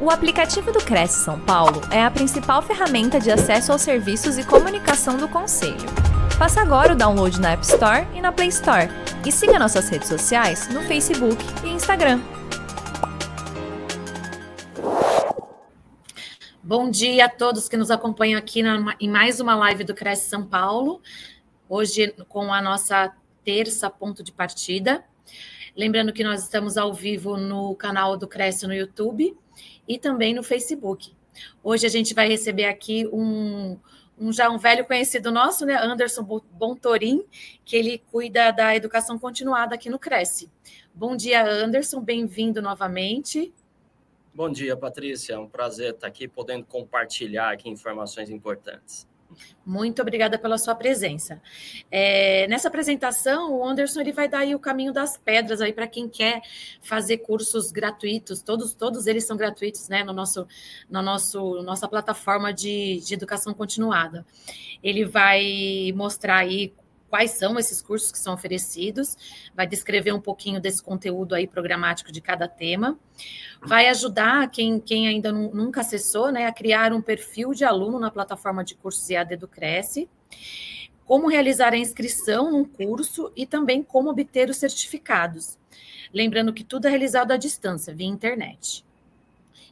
O aplicativo do Cresce São Paulo é a principal ferramenta de acesso aos serviços e comunicação do Conselho. Faça agora o download na App Store e na Play Store. E siga nossas redes sociais no Facebook e Instagram. Bom dia a todos que nos acompanham aqui na, em mais uma live do Cresce São Paulo. Hoje com a nossa terça ponto de partida. Lembrando que nós estamos ao vivo no canal do Cresce no YouTube e também no Facebook. Hoje a gente vai receber aqui um, um já um velho conhecido nosso, né, Anderson Bontorim, que ele cuida da educação continuada aqui no Cresce. Bom dia, Anderson, bem-vindo novamente. Bom dia, Patrícia. É um prazer estar aqui podendo compartilhar aqui informações importantes. Muito obrigada pela sua presença. É, nessa apresentação, o Anderson ele vai dar aí o caminho das pedras aí para quem quer fazer cursos gratuitos. Todos, todos eles são gratuitos, né? No nosso, no nosso, nossa plataforma de, de educação continuada. Ele vai mostrar aí quais são esses cursos que são oferecidos, vai descrever um pouquinho desse conteúdo aí programático de cada tema, vai ajudar quem, quem ainda nunca acessou, né, a criar um perfil de aluno na plataforma de cursos EAD do Cresce, como realizar a inscrição num curso e também como obter os certificados. Lembrando que tudo é realizado à distância, via internet.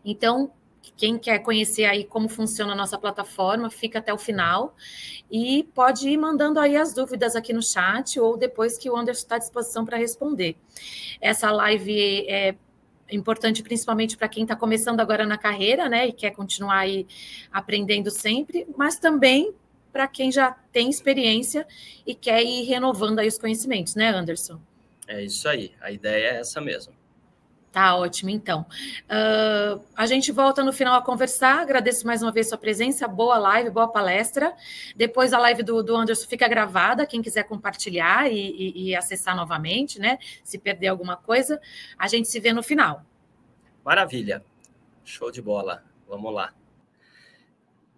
Então, quem quer conhecer aí como funciona a nossa plataforma, fica até o final e pode ir mandando aí as dúvidas aqui no chat ou depois que o Anderson está à disposição para responder. Essa live é importante principalmente para quem está começando agora na carreira, né, e quer continuar aí aprendendo sempre, mas também para quem já tem experiência e quer ir renovando aí os conhecimentos, né, Anderson? É isso aí, a ideia é essa mesmo. Tá ótimo, então. Uh, a gente volta no final a conversar. Agradeço mais uma vez sua presença. Boa live, boa palestra. Depois a live do, do Anderson fica gravada. Quem quiser compartilhar e, e, e, acessar novamente, né? Se perder alguma coisa, a gente se vê no final. Maravilha. Show de bola. Vamos lá.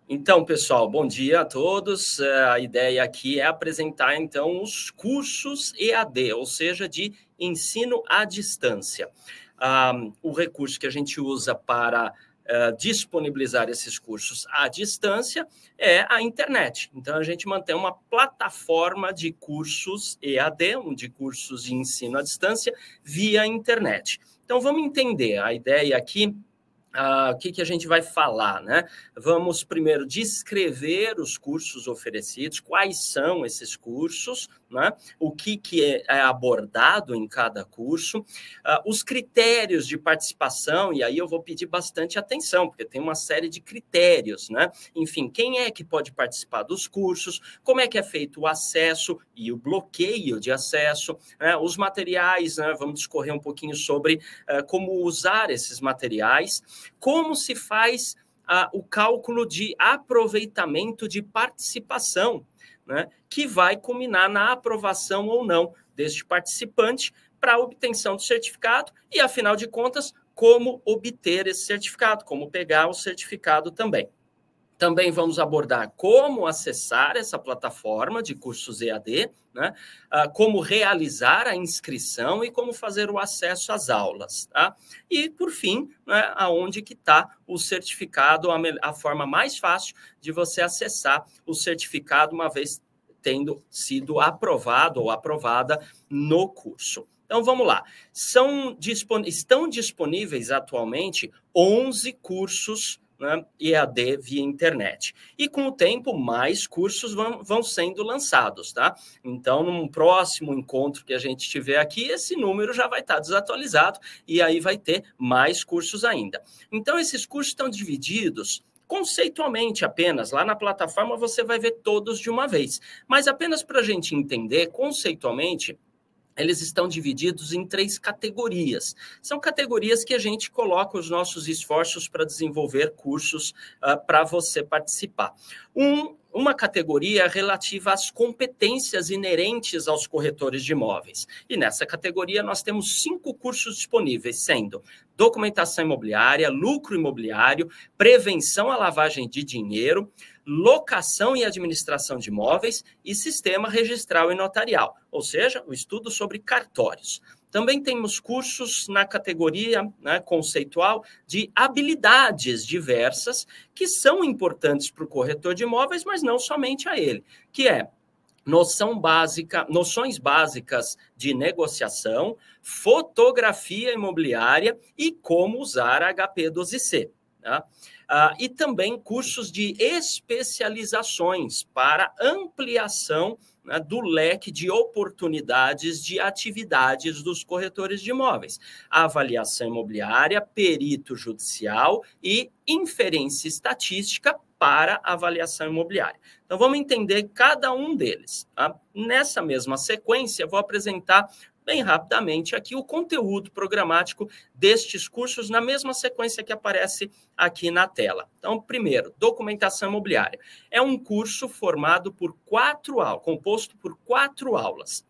Então, pessoal, bom dia a todos. É, a ideia aqui é apresentar então os cursos EAD, ou seja, de ensino à distância um, o recurso que a gente usa para uh, disponibilizar esses cursos à distância é a internet. Então, a gente mantém uma plataforma de cursos EAD, de cursos de ensino à distância, via internet. Então, vamos entender. A ideia aqui Uh, o que, que a gente vai falar, né? Vamos primeiro descrever os cursos oferecidos, quais são esses cursos, né? o que, que é, é abordado em cada curso, uh, os critérios de participação, e aí eu vou pedir bastante atenção, porque tem uma série de critérios, né? Enfim, quem é que pode participar dos cursos, como é que é feito o acesso e o bloqueio de acesso, né? os materiais, né? vamos discorrer um pouquinho sobre uh, como usar esses materiais, como se faz uh, o cálculo de aproveitamento de participação né, que vai culminar na aprovação ou não deste participante para a obtenção do certificado e, afinal de contas, como obter esse certificado, como pegar o certificado também. Também vamos abordar como acessar essa plataforma de cursos EAD, né? Ah, como realizar a inscrição e como fazer o acesso às aulas. Tá? E, por fim, né, aonde que está o certificado, a, a forma mais fácil de você acessar o certificado uma vez tendo sido aprovado ou aprovada no curso. Então vamos lá. São, estão disponíveis atualmente 11 cursos né, EAD via internet. E com o tempo, mais cursos vão, vão sendo lançados, tá? Então, num próximo encontro que a gente tiver aqui, esse número já vai estar desatualizado e aí vai ter mais cursos ainda. Então, esses cursos estão divididos conceitualmente apenas. Lá na plataforma você vai ver todos de uma vez. Mas apenas para a gente entender conceitualmente, eles estão divididos em três categorias. São categorias que a gente coloca os nossos esforços para desenvolver cursos uh, para você participar. Um, uma categoria relativa às competências inerentes aos corretores de imóveis. E nessa categoria nós temos cinco cursos disponíveis, sendo documentação imobiliária, lucro imobiliário, prevenção à lavagem de dinheiro, locação e administração de imóveis e sistema registral e notarial, ou seja, o estudo sobre cartórios. Também temos cursos na categoria né, conceitual de habilidades diversas que são importantes para o corretor de imóveis, mas não somente a ele, que é noção básica, noções básicas de negociação, fotografia imobiliária e como usar HP 12C. Tá? Ah, e também cursos de especializações para ampliação né, do leque de oportunidades de atividades dos corretores de imóveis, avaliação imobiliária, perito judicial e inferência estatística para avaliação imobiliária. Então, vamos entender cada um deles. Tá? Nessa mesma sequência, vou apresentar bem rapidamente aqui o conteúdo programático destes cursos na mesma sequência que aparece aqui na tela. Então, primeiro, documentação imobiliária. É um curso formado por quatro aulas, composto por quatro aulas.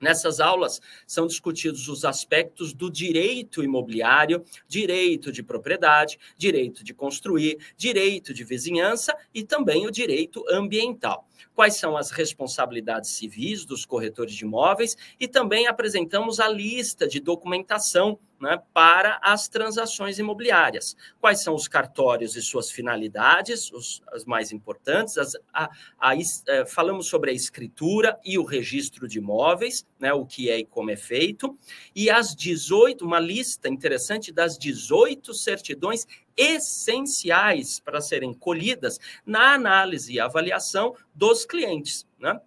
Nessas aulas são discutidos os aspectos do direito imobiliário, direito de propriedade, direito de construir, direito de vizinhança e também o direito ambiental. Quais são as responsabilidades civis dos corretores de imóveis e também apresentamos a lista de documentação né, para as transações imobiliárias. Quais são os cartórios e suas finalidades, os, as mais importantes? As, a, a, é, falamos sobre a escritura e o registro de imóveis, né, o que é e como é feito, e as 18, uma lista interessante das 18 certidões essenciais para serem colhidas na análise e avaliação dos clientes. Né?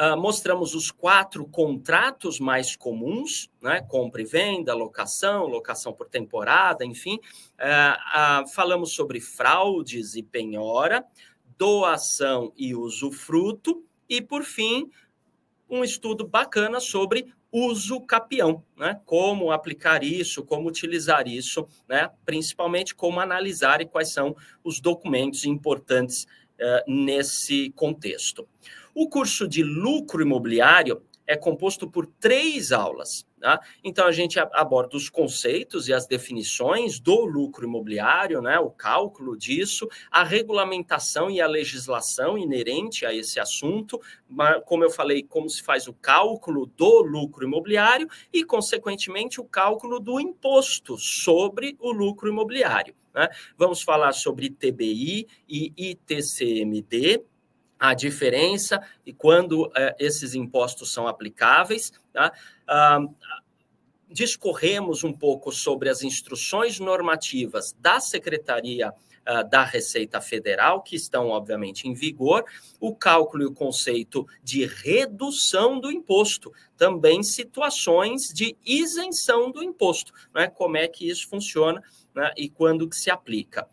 Uh, mostramos os quatro contratos mais comuns, né? compra e venda, locação, locação por temporada, enfim. Uh, uh, falamos sobre fraudes e penhora, doação e usufruto, e, por fim, um estudo bacana sobre uso capião, né? Como aplicar isso, como utilizar isso, né? Principalmente como analisar e quais são os documentos importantes nesse contexto. O curso de lucro imobiliário é composto por três aulas. Tá? Então, a gente aborda os conceitos e as definições do lucro imobiliário, né? o cálculo disso, a regulamentação e a legislação inerente a esse assunto, como eu falei, como se faz o cálculo do lucro imobiliário e, consequentemente, o cálculo do imposto sobre o lucro imobiliário. Né? Vamos falar sobre TBI e ITCMD, a diferença e quando é, esses impostos são aplicáveis. Tá? Ah, discorremos um pouco sobre as instruções normativas da Secretaria ah, da Receita Federal, que estão, obviamente, em vigor, o cálculo e o conceito de redução do imposto, também situações de isenção do imposto, né? como é que isso funciona né? e quando que se aplica.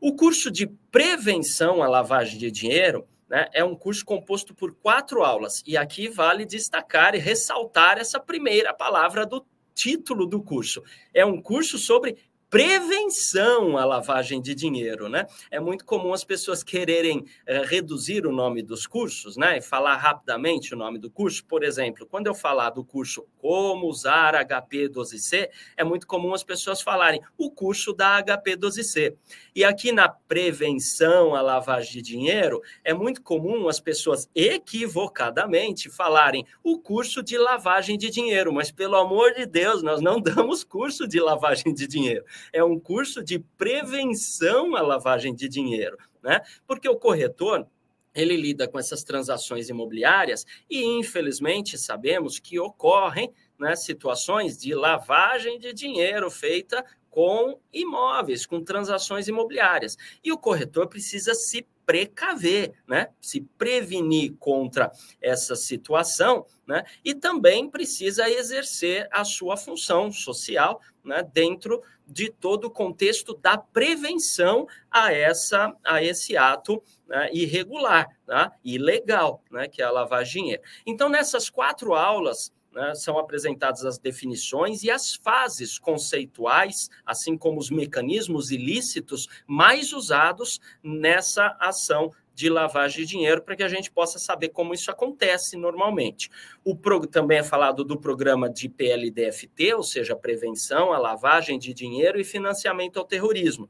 O curso de prevenção à lavagem de dinheiro né, é um curso composto por quatro aulas. E aqui vale destacar e ressaltar essa primeira palavra do título do curso. É um curso sobre prevenção à lavagem de dinheiro, né? É muito comum as pessoas quererem é, reduzir o nome dos cursos, né? E falar rapidamente o nome do curso. Por exemplo, quando eu falar do curso Como usar HP 12C, é muito comum as pessoas falarem o curso da HP 12C. E aqui na prevenção à lavagem de dinheiro, é muito comum as pessoas equivocadamente falarem o curso de lavagem de dinheiro, mas pelo amor de Deus, nós não damos curso de lavagem de dinheiro é um curso de prevenção à lavagem de dinheiro, né? Porque o corretor ele lida com essas transações imobiliárias e, infelizmente, sabemos que ocorrem né, situações de lavagem de dinheiro feita com imóveis, com transações imobiliárias. E o corretor precisa se precaver, né? se prevenir contra essa situação, né? e também precisa exercer a sua função social né? dentro de todo o contexto da prevenção a, essa, a esse ato né? irregular, tá? ilegal, né? que é a lavagem dinheiro. Então, nessas quatro aulas, né, são apresentadas as definições e as fases conceituais, assim como os mecanismos ilícitos mais usados nessa ação de lavagem de dinheiro, para que a gente possa saber como isso acontece normalmente. O pro, também é falado do programa de PLDFT, ou seja, prevenção à lavagem de dinheiro e financiamento ao terrorismo.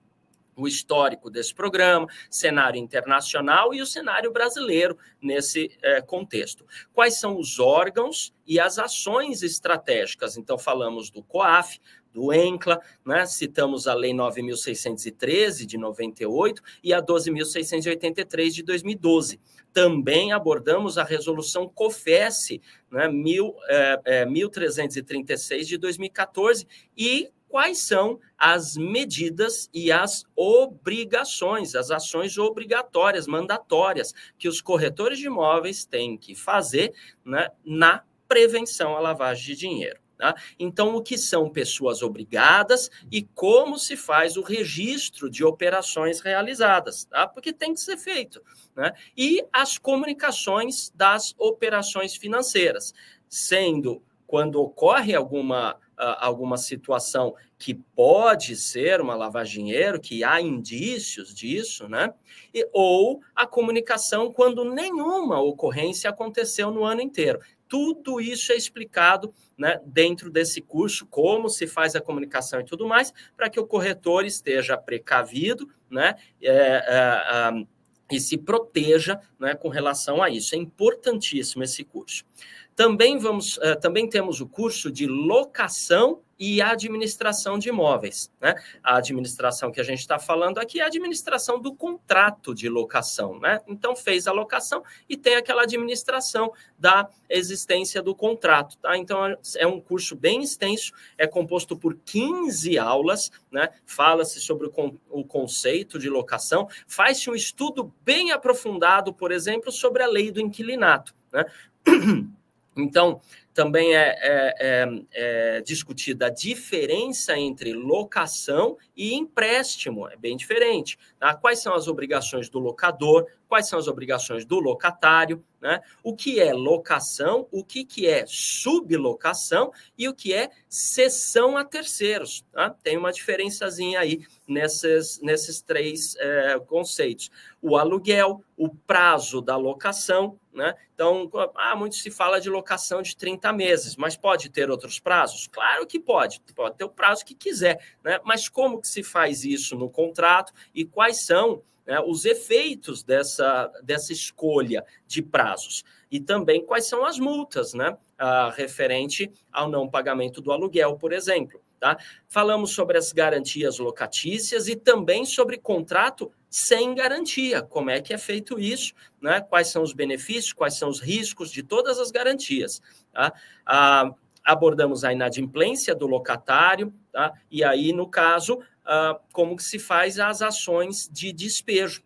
O histórico desse programa, cenário internacional e o cenário brasileiro nesse é, contexto. Quais são os órgãos e as ações estratégicas? Então, falamos do COAF, do ENCLA, né? citamos a Lei 9.613 de 98 e a 12.683 de 2012. Também abordamos a resolução COFES, né? Mil, é, é, 1336 de 2014 e quais são as medidas e as obrigações, as ações obrigatórias, mandatórias, que os corretores de imóveis têm que fazer né, na prevenção à lavagem de dinheiro. Tá? Então, o que são pessoas obrigadas e como se faz o registro de operações realizadas, tá? porque tem que ser feito. Né? E as comunicações das operações financeiras, sendo quando ocorre alguma, alguma situação que pode ser uma lavagem de dinheiro, que há indícios disso, né? E, ou a comunicação quando nenhuma ocorrência aconteceu no ano inteiro. Tudo isso é explicado né, dentro desse curso, como se faz a comunicação e tudo mais, para que o corretor esteja precavido né, é, é, e se proteja né, com relação a isso. É importantíssimo esse curso. Também vamos, uh, também temos o curso de locação e administração de imóveis. Né? A administração que a gente está falando aqui é a administração do contrato de locação. Né? Então, fez a locação e tem aquela administração da existência do contrato. Tá? Então, é um curso bem extenso, é composto por 15 aulas, né? fala-se sobre o, con o conceito de locação, faz-se um estudo bem aprofundado, por exemplo, sobre a lei do inquilinato. Né? Então, também é, é, é, é, discutida a diferença entre locação e empréstimo, é bem diferente. Tá? Quais são as obrigações do locador, quais são as obrigações do locatário, né? o que é locação, o que, que é sublocação e o que é cessão a terceiros. Tá? Tem uma diferençazinha aí nesses, nesses três é, conceitos. O aluguel, o prazo da locação, né? Então, ah, muito se fala de locação de 30 meses, mas pode ter outros prazos? Claro que pode, pode ter o prazo que quiser, né? Mas como que se faz isso no contrato e quais são né, os efeitos dessa, dessa escolha de prazos? E também quais são as multas, né? Ah, referente ao não pagamento do aluguel, por exemplo. Tá? Falamos sobre as garantias locatícias e também sobre contrato sem garantia. Como é que é feito isso? Né? Quais são os benefícios, quais são os riscos de todas as garantias? Tá? Ah, abordamos a inadimplência do locatário, tá? e aí, no caso, ah, como que se faz as ações de despejo.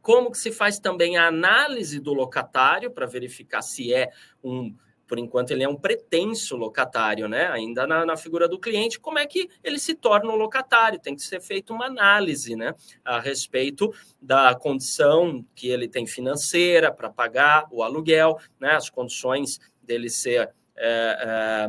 Como que se faz também a análise do locatário para verificar se é um por enquanto ele é um pretenso locatário, né? Ainda na, na, figura do cliente, como é que ele se torna um locatário? Tem que ser feita uma análise, né? A respeito da condição que ele tem financeira para pagar o aluguel, né? As condições dele ser é, é,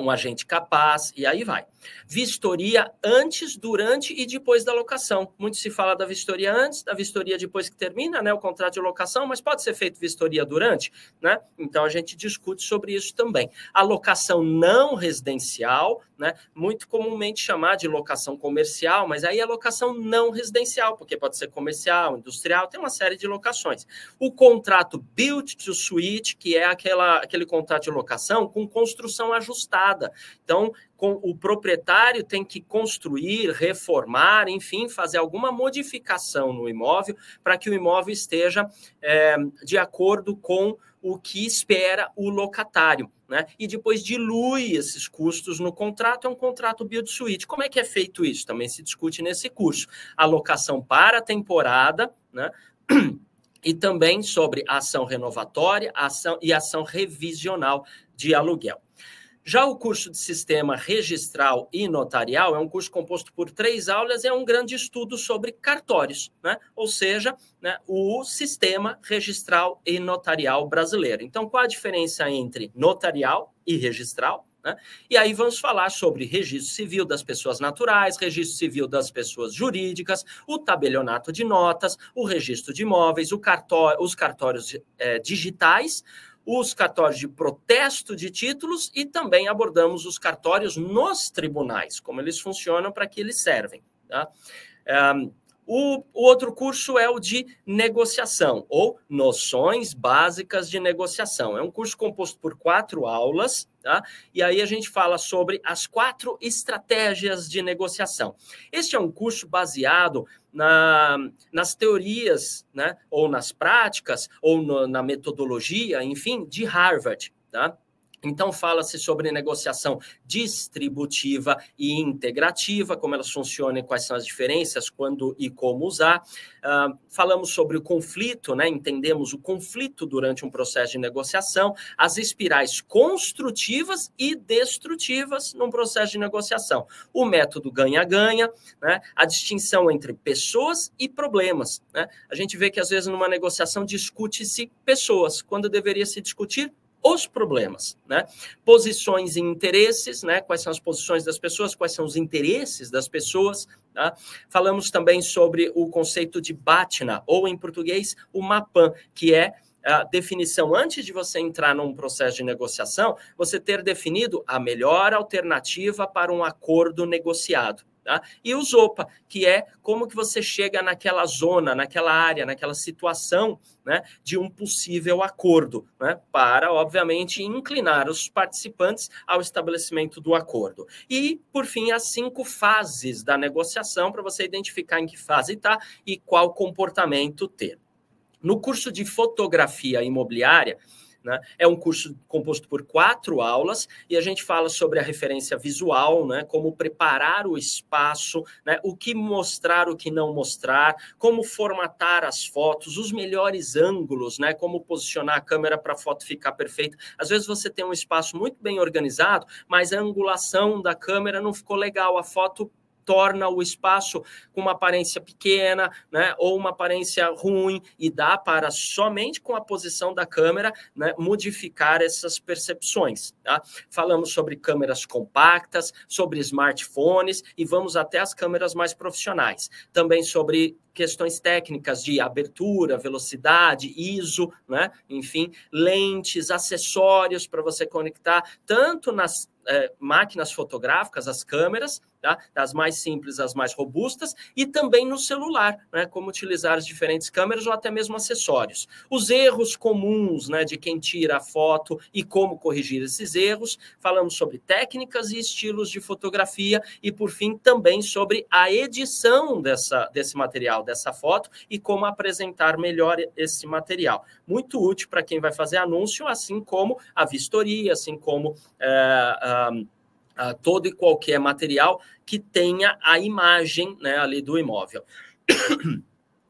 um agente capaz, e aí vai. Vistoria antes, durante e depois da locação. Muito se fala da vistoria antes, da vistoria depois que termina né, o contrato de locação, mas pode ser feito vistoria durante, né? Então a gente discute sobre isso também. A locação não residencial, né? Muito comumente chamada de locação comercial, mas aí é locação não residencial, porque pode ser comercial, industrial, tem uma série de locações. O contrato build to suite, que é aquela, aquele contrato de locação com construção ajustada. Então, o proprietário tem que construir, reformar, enfim, fazer alguma modificação no imóvel para que o imóvel esteja é, de acordo com o que espera o locatário. Né? E depois dilui esses custos no contrato, é um contrato build suite. Como é que é feito isso? Também se discute nesse curso. Alocação para a temporada, né? e também sobre ação renovatória ação e ação revisional de aluguel. Já o curso de sistema registral e notarial é um curso composto por três aulas, é um grande estudo sobre cartórios, né? ou seja, né, o sistema registral e notarial brasileiro. Então, qual a diferença entre notarial e registral? Né? E aí vamos falar sobre registro civil das pessoas naturais, registro civil das pessoas jurídicas, o tabelionato de notas, o registro de imóveis, cartório, os cartórios é, digitais, os cartórios de protesto de títulos e também abordamos os cartórios nos tribunais, como eles funcionam, para que eles servem. Tá? Um, o, o, outro curso é o de negociação, ou Noções Básicas de Negociação. É um curso composto por quatro aulas, tá? E aí a gente fala sobre as quatro estratégias de negociação. Este é um curso baseado na, nas teorias, né? Ou nas práticas, ou no, na metodologia, enfim, de Harvard, tá? Então, fala-se sobre negociação distributiva e integrativa, como elas funcionam quais são as diferenças, quando e como usar. Uh, falamos sobre o conflito, né? entendemos o conflito durante um processo de negociação, as espirais construtivas e destrutivas num processo de negociação. O método ganha-ganha, né? a distinção entre pessoas e problemas. Né? A gente vê que, às vezes, numa negociação discute-se pessoas, quando deveria se discutir os problemas, né? Posições e interesses, né? Quais são as posições das pessoas, quais são os interesses das pessoas, tá? Falamos também sobre o conceito de BATNA, ou em português, o MAPAN, que é a definição antes de você entrar num processo de negociação, você ter definido a melhor alternativa para um acordo negociado. Tá? E o ZOPA, que é como que você chega naquela zona, naquela área, naquela situação né, de um possível acordo, né, para, obviamente, inclinar os participantes ao estabelecimento do acordo. E, por fim, as cinco fases da negociação, para você identificar em que fase está e qual comportamento ter. No curso de fotografia imobiliária, né? É um curso composto por quatro aulas e a gente fala sobre a referência visual, né? como preparar o espaço, né? o que mostrar, o que não mostrar, como formatar as fotos, os melhores ângulos, né? como posicionar a câmera para a foto ficar perfeita. Às vezes você tem um espaço muito bem organizado, mas a angulação da câmera não ficou legal, a foto torna o espaço com uma aparência pequena, né, ou uma aparência ruim, e dá para somente com a posição da câmera né, modificar essas percepções. Tá? Falamos sobre câmeras compactas, sobre smartphones e vamos até as câmeras mais profissionais. Também sobre questões técnicas de abertura, velocidade, ISO, né? enfim, lentes, acessórios para você conectar tanto nas é, máquinas fotográficas, as câmeras, tá? das mais simples às mais robustas, e também no celular, né? como utilizar as diferentes câmeras ou até mesmo acessórios. Os erros comuns né? de quem tira a foto e como corrigir esses erros, falamos sobre técnicas e estilos de fotografia, e por fim também sobre a edição dessa, desse material, dessa foto, e como apresentar melhor esse material. Muito útil para quem vai fazer anúncio, assim como a vistoria, assim como. É, uh, todo e qualquer material que tenha a imagem né, ali do imóvel.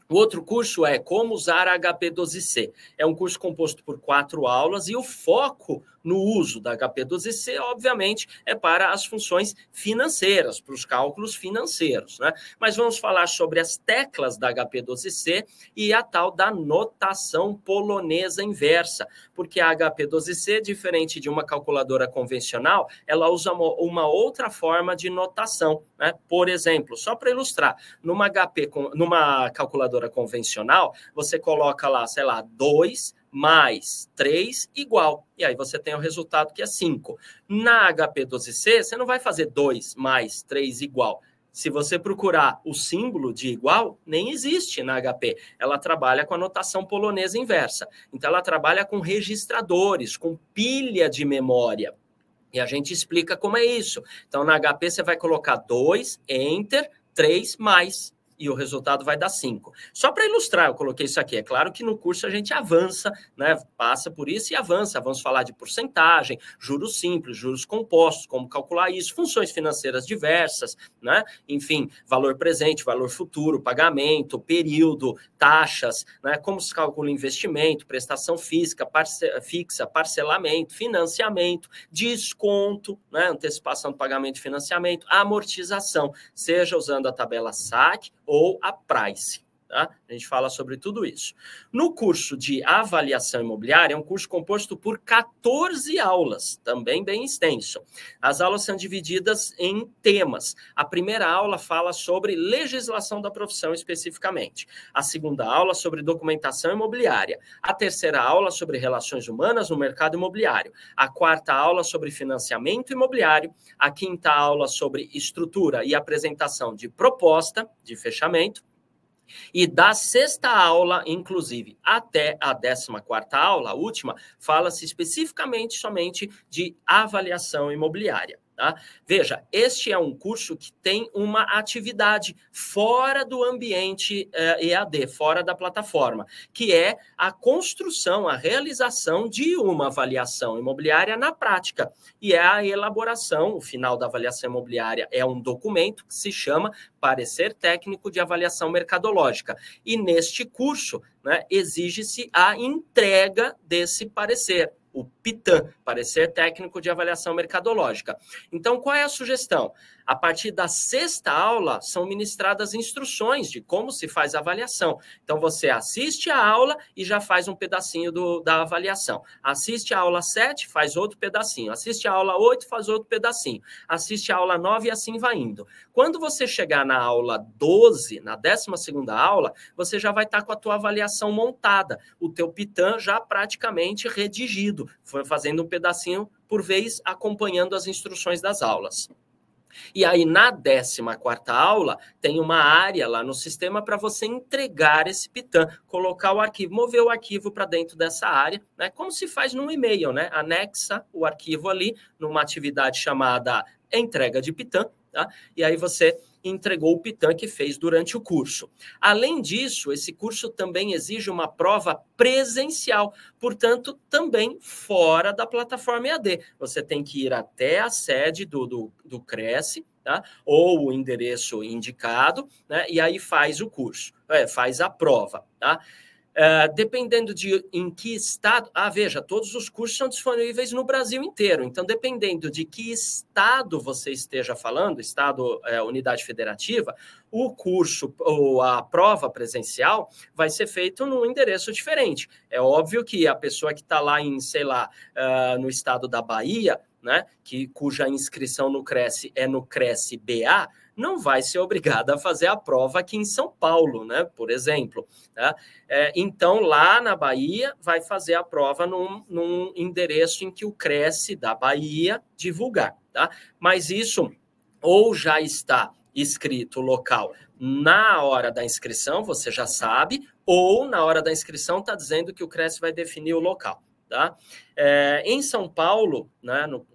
O outro curso é Como usar HP12C. É um curso composto por quatro aulas e o foco no uso da HP12C, obviamente, é para as funções financeiras, para os cálculos financeiros. Né? Mas vamos falar sobre as teclas da HP12C e a tal da notação polonesa inversa, porque a HP12C, diferente de uma calculadora convencional, ela usa uma outra forma de notação. Né? Por exemplo, só para ilustrar, numa HP, numa calculadora convencional, você coloca lá, sei lá, 2 mais 3 igual. E aí você tem o resultado que é 5. Na HP12C, você não vai fazer 2 mais 3 igual. Se você procurar o símbolo de igual, nem existe na HP. Ela trabalha com a notação polonesa inversa. Então, ela trabalha com registradores, com pilha de memória. E a gente explica como é isso. Então, na HP, você vai colocar 2, Enter, 3 mais e o resultado vai dar 5. Só para ilustrar, eu coloquei isso aqui. É claro que no curso a gente avança, né? Passa por isso e avança. Vamos falar de porcentagem, juros simples, juros compostos, como calcular isso, funções financeiras diversas, né? Enfim, valor presente, valor futuro, pagamento, período, taxas, né? Como se calcula investimento, prestação física, parce fixa, parcelamento, financiamento, desconto, né? Antecipação do pagamento e financiamento, amortização, seja usando a tabela SAC ou a price. Tá? A gente fala sobre tudo isso. No curso de avaliação imobiliária, é um curso composto por 14 aulas, também bem extenso. As aulas são divididas em temas. A primeira aula fala sobre legislação da profissão especificamente. A segunda aula sobre documentação imobiliária. A terceira aula sobre relações humanas no mercado imobiliário. A quarta aula sobre financiamento imobiliário. A quinta aula sobre estrutura e apresentação de proposta de fechamento e da sexta aula, inclusive, até a décima quarta aula, a última, fala-se especificamente somente de avaliação imobiliária. Tá? Veja, este é um curso que tem uma atividade fora do ambiente eh, EAD, fora da plataforma, que é a construção, a realização de uma avaliação imobiliária na prática. E é a elaboração, o final da avaliação imobiliária é um documento que se chama Parecer Técnico de Avaliação Mercadológica. E neste curso, né, exige-se a entrega desse parecer o PITAM, Parecer Técnico de Avaliação Mercadológica. Então, qual é a sugestão? A partir da sexta aula, são ministradas instruções de como se faz a avaliação. Então, você assiste a aula e já faz um pedacinho do, da avaliação. Assiste a aula 7, faz outro pedacinho. Assiste a aula 8, faz outro pedacinho. Assiste a aula 9 e assim vai indo. Quando você chegar na aula 12, na 12 aula, você já vai estar com a tua avaliação montada. O teu PITAM já praticamente redigido. Foi fazendo um pedacinho por vez, acompanhando as instruções das aulas. E aí, na 14 aula, tem uma área lá no sistema para você entregar esse PITAM, colocar o arquivo, mover o arquivo para dentro dessa área, né? Como se faz no e-mail, né? Anexa o arquivo ali numa atividade chamada entrega de PITAM, tá? E aí você entregou o Pitan que fez durante o curso. Além disso, esse curso também exige uma prova presencial, portanto, também fora da plataforma EAD. Você tem que ir até a sede do, do, do Cresce, tá? ou o endereço indicado, né? e aí faz o curso, é, faz a prova. Tá? Uh, dependendo de em que estado. Ah, veja, todos os cursos são disponíveis no Brasil inteiro. Então, dependendo de que estado você esteja falando, estado, é, unidade federativa, o curso ou a prova presencial vai ser feito num endereço diferente. É óbvio que a pessoa que está lá em, sei lá, uh, no estado da Bahia, né, que cuja inscrição no Cresce é no Cresce BA, não vai ser obrigada a fazer a prova aqui em São Paulo, né? Por exemplo. Tá? É, então, lá na Bahia, vai fazer a prova num, num endereço em que o Cresce da Bahia divulgar. Tá? Mas isso ou já está escrito local na hora da inscrição, você já sabe, ou na hora da inscrição está dizendo que o Cresce vai definir o local. Tá? É, em São Paulo, né, no,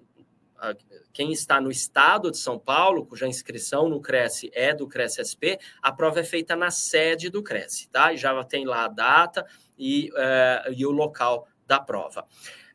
quem está no estado de São Paulo, cuja inscrição no Cresce é do Cresce SP, a prova é feita na sede do Cresce, tá? E já tem lá a data e, uh, e o local da prova.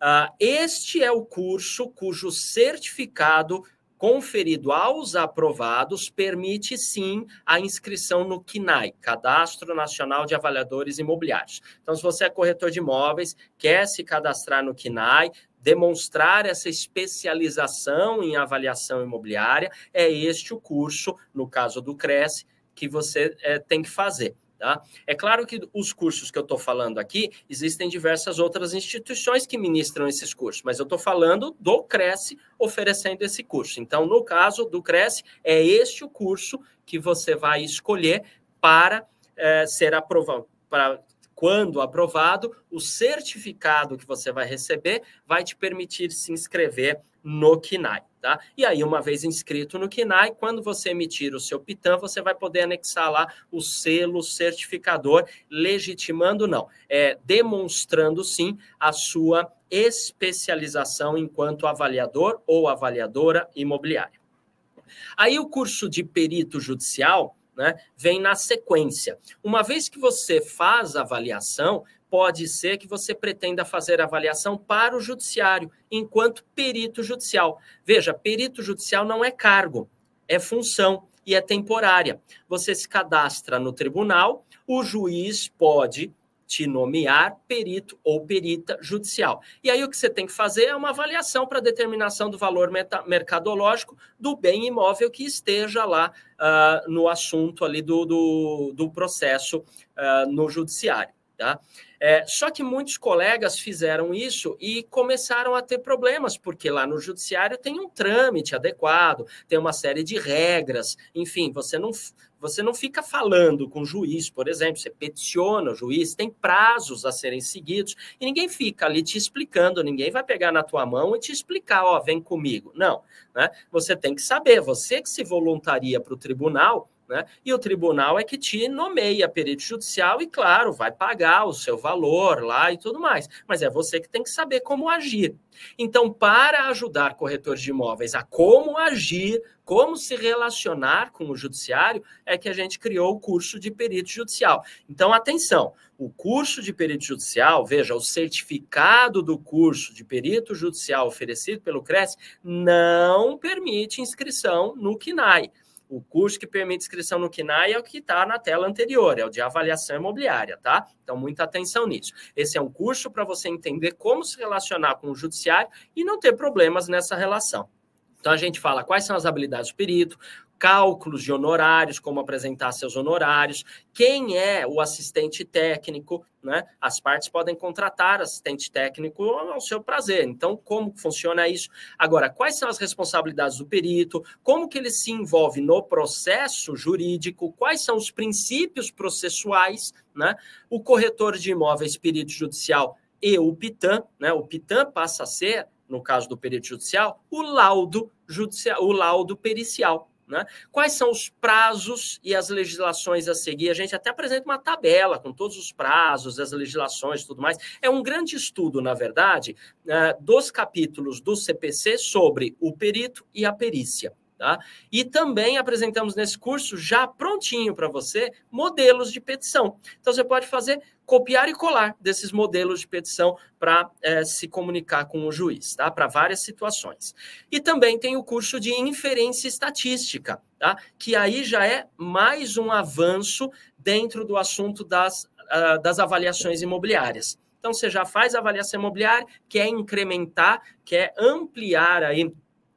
Uh, este é o curso cujo certificado conferido aos aprovados permite sim a inscrição no CNAI, Cadastro Nacional de Avaliadores Imobiliários. Então, se você é corretor de imóveis, quer se cadastrar no CNAI, demonstrar essa especialização em avaliação imobiliária, é este o curso, no caso do Cresce, que você é, tem que fazer. Tá? É claro que os cursos que eu estou falando aqui, existem diversas outras instituições que ministram esses cursos, mas eu estou falando do Cresce oferecendo esse curso. Então, no caso do Cresce, é este o curso que você vai escolher para é, ser aprovado, para quando aprovado, o certificado que você vai receber vai te permitir se inscrever no KINAI. Tá? E aí, uma vez inscrito no KINAI, quando você emitir o seu PITAM, você vai poder anexar lá o selo certificador, legitimando não, é, demonstrando sim a sua especialização enquanto avaliador ou avaliadora imobiliária. Aí o curso de perito judicial né, vem na sequência. Uma vez que você faz a avaliação, pode ser que você pretenda fazer avaliação para o judiciário, enquanto perito judicial. Veja, perito judicial não é cargo, é função e é temporária. Você se cadastra no tribunal, o juiz pode te nomear perito ou perita judicial. E aí o que você tem que fazer é uma avaliação para determinação do valor mercadológico do bem imóvel que esteja lá uh, no assunto ali do, do, do processo uh, no judiciário. Tá? É, só que muitos colegas fizeram isso e começaram a ter problemas, porque lá no judiciário tem um trâmite adequado, tem uma série de regras, enfim, você não, você não fica falando com o juiz, por exemplo, você peticiona o juiz, tem prazos a serem seguidos, e ninguém fica ali te explicando, ninguém vai pegar na tua mão e te explicar, ó, vem comigo. Não, né? Você tem que saber, você que se voluntaria para o tribunal, né? E o tribunal é que te nomeia perito judicial e, claro, vai pagar o seu valor lá e tudo mais. Mas é você que tem que saber como agir. Então, para ajudar corretores de imóveis a como agir, como se relacionar com o judiciário, é que a gente criou o curso de perito judicial. Então, atenção, o curso de perito judicial, veja, o certificado do curso de perito judicial oferecido pelo CRES não permite inscrição no KINAI. O curso que permite inscrição no KINAI é o que está na tela anterior, é o de avaliação imobiliária, tá? Então, muita atenção nisso. Esse é um curso para você entender como se relacionar com o judiciário e não ter problemas nessa relação. Então, a gente fala quais são as habilidades do perito, cálculos de honorários, como apresentar seus honorários, quem é o assistente técnico, né? As partes podem contratar assistente técnico ao seu prazer. Então, como funciona isso? Agora, quais são as responsabilidades do perito? Como que ele se envolve no processo jurídico? Quais são os princípios processuais, né? O corretor de imóveis, perito judicial e o PITAM, né? O PITAM passa a ser, no caso do perito judicial, o laudo judicial, o laudo pericial. Né? Quais são os prazos e as legislações a seguir? A gente até apresenta uma tabela com todos os prazos, as legislações e tudo mais. É um grande estudo, na verdade, né, dos capítulos do CPC sobre o perito e a perícia. Tá? E também apresentamos nesse curso, já prontinho para você, modelos de petição. Então, você pode fazer copiar e colar desses modelos de petição para é, se comunicar com o juiz, tá? para várias situações. E também tem o curso de inferência estatística, tá? que aí já é mais um avanço dentro do assunto das, uh, das avaliações imobiliárias. Então, você já faz avaliação imobiliária, quer incrementar, quer ampliar aí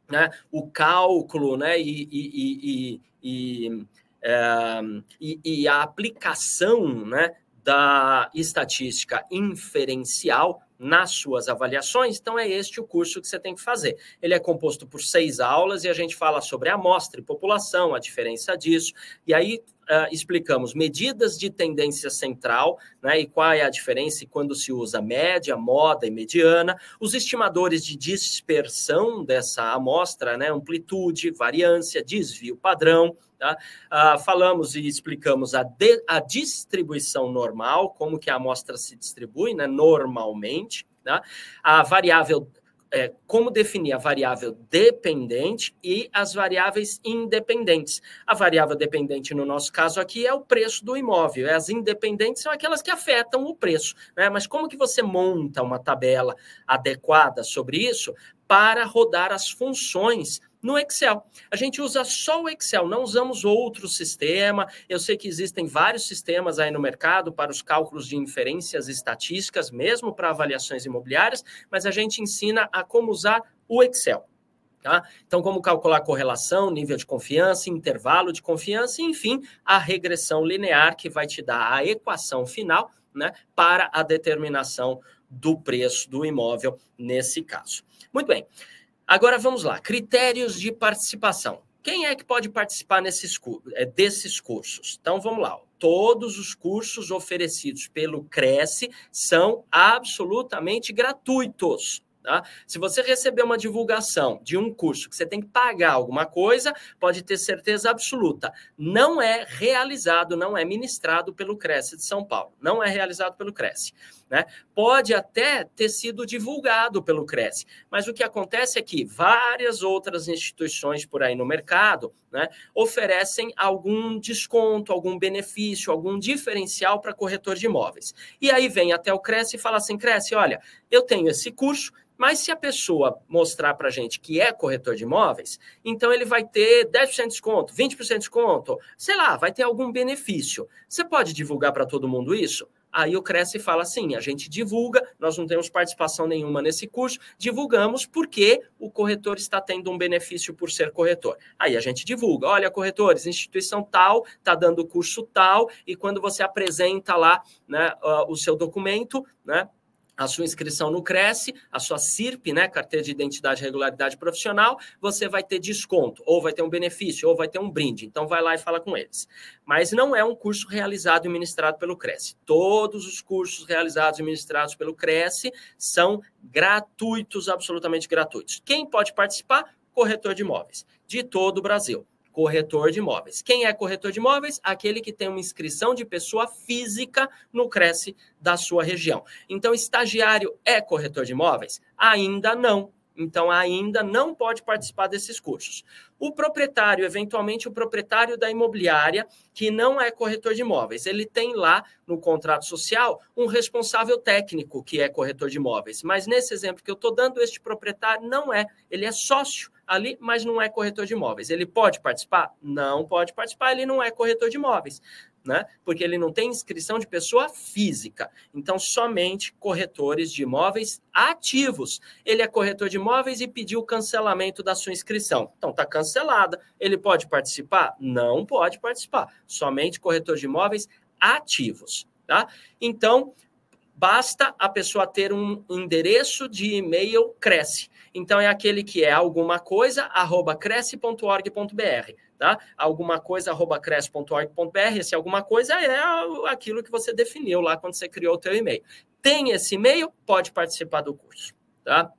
né, o cálculo né, e, e, e, é, e, a aplicação né, da estatística inferencial nas suas avaliações, então é este o curso que você tem que fazer. Ele é composto por seis aulas e a gente fala sobre amostra e população, a diferença disso, e aí uh, explicamos medidas de tendência central, né, e qual é a diferença quando se usa média, moda e mediana, os estimadores de dispersão dessa amostra, né, amplitude, variância, desvio padrão, Tá? Uh, falamos e explicamos a, de, a distribuição normal, como que a amostra se distribui né, normalmente, tá? a variável é, como definir a variável dependente e as variáveis independentes. A variável dependente, no nosso caso aqui, é o preço do imóvel. As independentes são aquelas que afetam o preço. Né? Mas como que você monta uma tabela adequada sobre isso para rodar as funções no Excel. A gente usa só o Excel, não usamos outro sistema. Eu sei que existem vários sistemas aí no mercado para os cálculos de inferências estatísticas, mesmo para avaliações imobiliárias, mas a gente ensina a como usar o Excel. Tá? Então, como calcular correlação, nível de confiança, intervalo de confiança, e, enfim, a regressão linear que vai te dar a equação final né, para a determinação do preço do imóvel nesse caso. Muito bem. Agora vamos lá, critérios de participação. Quem é que pode participar nesses, é, desses cursos? Então vamos lá. Todos os cursos oferecidos pelo Cresce são absolutamente gratuitos. Tá? Se você receber uma divulgação de um curso que você tem que pagar alguma coisa, pode ter certeza absoluta. Não é realizado, não é ministrado pelo Cresce de São Paulo. Não é realizado pelo Cresce. Né? Pode até ter sido divulgado pelo Cresce, mas o que acontece é que várias outras instituições por aí no mercado né, oferecem algum desconto, algum benefício, algum diferencial para corretor de imóveis. E aí vem até o Cresce e fala assim: Cresce, olha, eu tenho esse curso, mas se a pessoa mostrar para a gente que é corretor de imóveis, então ele vai ter 10% de desconto, 20% de desconto, sei lá, vai ter algum benefício. Você pode divulgar para todo mundo isso? Aí o Cresce fala assim: a gente divulga, nós não temos participação nenhuma nesse curso, divulgamos porque o corretor está tendo um benefício por ser corretor. Aí a gente divulga: olha, corretores, instituição tal está dando curso tal, e quando você apresenta lá né, uh, o seu documento, né? A sua inscrição no Cresce, a sua CIRP, né, carteira de identidade e regularidade profissional, você vai ter desconto, ou vai ter um benefício, ou vai ter um brinde. Então vai lá e fala com eles. Mas não é um curso realizado e ministrado pelo Cresce. Todos os cursos realizados e ministrados pelo Cresce são gratuitos, absolutamente gratuitos. Quem pode participar? Corretor de imóveis de todo o Brasil corretor de imóveis. Quem é corretor de imóveis? Aquele que tem uma inscrição de pessoa física no Cresce da sua região. Então, estagiário é corretor de imóveis? Ainda não. Então, ainda não pode participar desses cursos. O proprietário, eventualmente o proprietário da imobiliária, que não é corretor de imóveis, ele tem lá no contrato social um responsável técnico que é corretor de imóveis. Mas nesse exemplo que eu estou dando, este proprietário não é, ele é sócio ali, mas não é corretor de imóveis. Ele pode participar? Não pode participar, ele não é corretor de imóveis. Né? Porque ele não tem inscrição de pessoa física. Então, somente corretores de imóveis ativos. Ele é corretor de imóveis e pediu o cancelamento da sua inscrição. Então, está cancelada. Ele pode participar? Não pode participar. Somente corretor de imóveis ativos. Tá? Então, basta a pessoa ter um endereço de e-mail Cresce. Então, é aquele que é alguma coisa, arroba cresce.org.br, tá? Alguma coisa, arroba cresce.org.br. Esse alguma coisa é aquilo que você definiu lá quando você criou o teu e-mail. Tem esse e-mail, pode participar do curso, tá?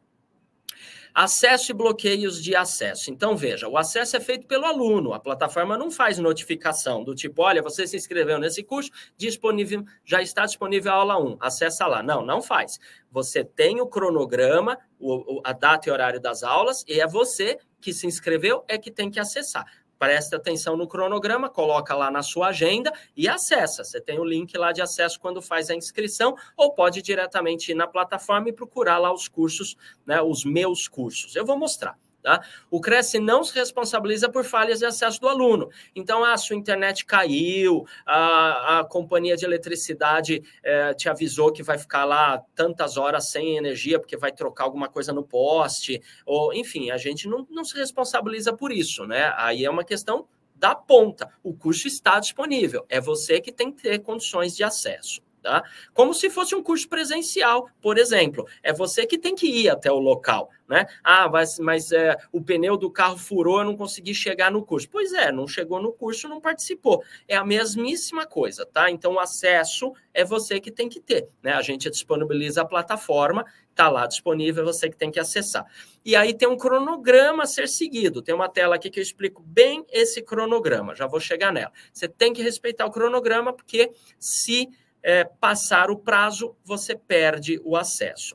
Acesso e bloqueios de acesso. Então, veja, o acesso é feito pelo aluno. A plataforma não faz notificação do tipo, olha, você se inscreveu nesse curso, disponível, já está disponível a aula 1, acessa lá. Não, não faz. Você tem o cronograma, o, a data e horário das aulas, e é você que se inscreveu, é que tem que acessar preste atenção no cronograma, coloca lá na sua agenda e acessa. Você tem o link lá de acesso quando faz a inscrição, ou pode diretamente ir na plataforma e procurar lá os cursos, né, os meus cursos. Eu vou mostrar. Tá? O Cresce não se responsabiliza por falhas de acesso do aluno. Então, a ah, sua internet caiu, a, a companhia de eletricidade é, te avisou que vai ficar lá tantas horas sem energia porque vai trocar alguma coisa no poste, ou enfim, a gente não, não se responsabiliza por isso, né? Aí é uma questão da ponta. O curso está disponível, é você que tem que ter condições de acesso. Tá? Como se fosse um curso presencial, por exemplo. É você que tem que ir até o local, né? Ah, mas, mas é, o pneu do carro furou, eu não consegui chegar no curso. Pois é, não chegou no curso, não participou. É a mesmíssima coisa, tá? Então, o acesso é você que tem que ter, né? A gente disponibiliza a plataforma, tá lá disponível, é você que tem que acessar. E aí tem um cronograma a ser seguido. Tem uma tela aqui que eu explico bem esse cronograma, já vou chegar nela. Você tem que respeitar o cronograma, porque se é, passar o prazo, você perde o acesso.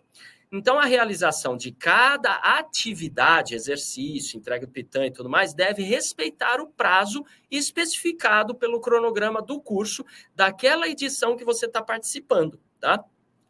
Então, a realização de cada atividade, exercício, entrega do pitã e tudo mais, deve respeitar o prazo especificado pelo cronograma do curso daquela edição que você está participando, tá?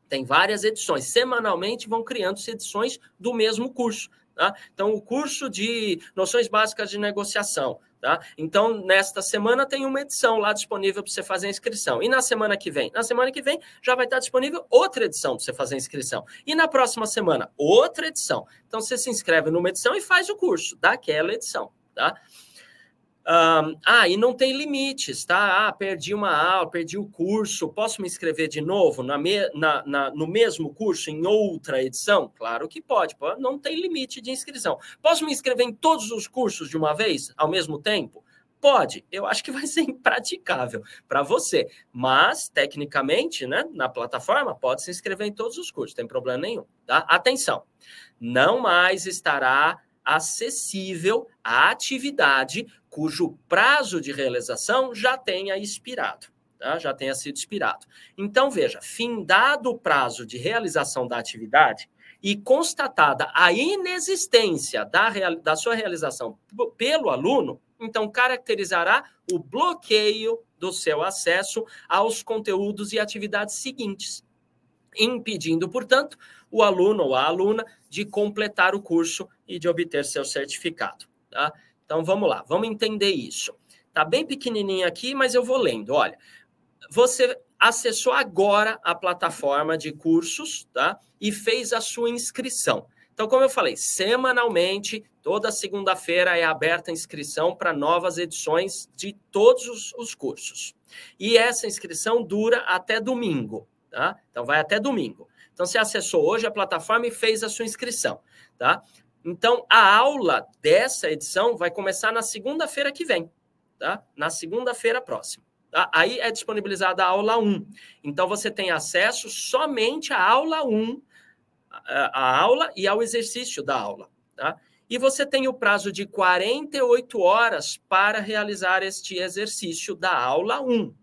Tem várias edições. Semanalmente vão criando-se edições do mesmo curso. Tá? Então, o curso de noções básicas de negociação. Tá? Então, nesta semana tem uma edição lá disponível para você fazer a inscrição. E na semana que vem? Na semana que vem já vai estar disponível outra edição para você fazer a inscrição. E na próxima semana, outra edição. Então, você se inscreve numa edição e faz o curso daquela edição. Tá? Ah, e não tem limites, tá? Ah, perdi uma aula, perdi o curso, posso me inscrever de novo na me, na, na, no mesmo curso, em outra edição? Claro que pode, não tem limite de inscrição. Posso me inscrever em todos os cursos de uma vez, ao mesmo tempo? Pode, eu acho que vai ser impraticável para você, mas tecnicamente, né, na plataforma, pode se inscrever em todos os cursos, não tem problema nenhum, tá? Atenção, não mais estará acessível a atividade cujo prazo de realização já tenha expirado. Tá? já tenha sido expirado. Então, veja, findado o prazo de realização da atividade e constatada a inexistência da, real, da sua realização pelo aluno, então caracterizará o bloqueio do seu acesso aos conteúdos e atividades seguintes, impedindo, portanto, o aluno ou a aluna de completar o curso e de obter seu certificado. Tá? Então vamos lá, vamos entender isso. Tá bem pequenininho aqui, mas eu vou lendo. Olha, você acessou agora a plataforma de cursos, tá? E fez a sua inscrição. Então, como eu falei, semanalmente, toda segunda-feira é aberta a inscrição para novas edições de todos os, os, cursos. E essa inscrição dura até domingo, tá? Então, vai até domingo. Então, você acessou hoje a plataforma e fez a sua inscrição, tá? Então, a aula dessa edição vai começar na segunda-feira que vem, tá? Na segunda-feira próxima. Tá? Aí é disponibilizada a aula 1. Então, você tem acesso somente à aula 1, a aula e ao exercício da aula. Tá? E você tem o prazo de 48 horas para realizar este exercício da aula 1.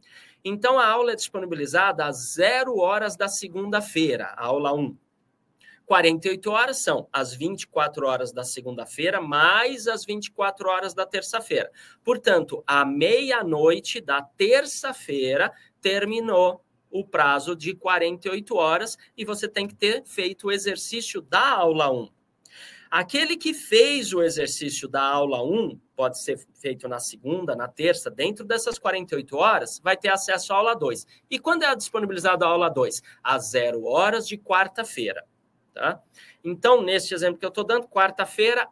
Então, a aula é disponibilizada às 0 horas da segunda-feira, aula 1. 48 horas são as 24 horas da segunda-feira mais as 24 horas da terça-feira. Portanto, à meia-noite da terça-feira terminou o prazo de 48 horas e você tem que ter feito o exercício da aula 1. Aquele que fez o exercício da aula 1, pode ser feito na segunda, na terça, dentro dessas 48 horas, vai ter acesso à aula 2. E quando é disponibilizada a aula 2? Às 0 horas de quarta-feira. Tá? Então, neste exemplo que eu estou dando, quarta-feira,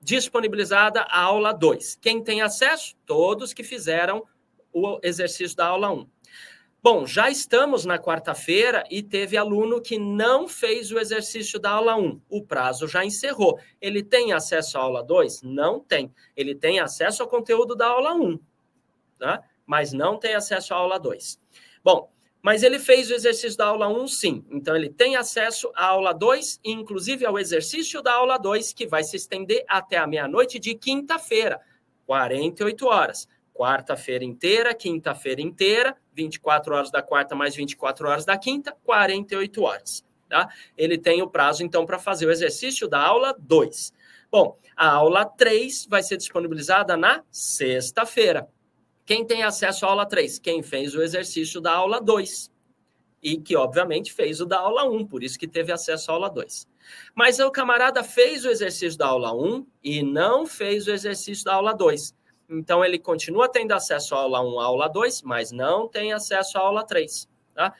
disponibilizada a aula 2. Quem tem acesso? Todos que fizeram o exercício da aula 1. Bom, já estamos na quarta-feira e teve aluno que não fez o exercício da aula 1. O prazo já encerrou. Ele tem acesso à aula 2? Não tem. Ele tem acesso ao conteúdo da aula 1, tá? mas não tem acesso à aula 2. Bom, mas ele fez o exercício da aula 1, sim. Então, ele tem acesso à aula 2, inclusive ao exercício da aula 2, que vai se estender até a meia-noite de quinta-feira, 48 horas. Quarta-feira inteira, quinta-feira inteira, 24 horas da quarta mais 24 horas da quinta, 48 horas. Tá? Ele tem o prazo, então, para fazer o exercício da aula 2. Bom, a aula 3 vai ser disponibilizada na sexta-feira. Quem tem acesso à aula 3? Quem fez o exercício da aula 2. E que, obviamente, fez o da aula 1, por isso que teve acesso à aula 2. Mas o camarada fez o exercício da aula 1 e não fez o exercício da aula 2. Então, ele continua tendo acesso à aula 1 à aula 2, mas não tem acesso à aula 3. Tá?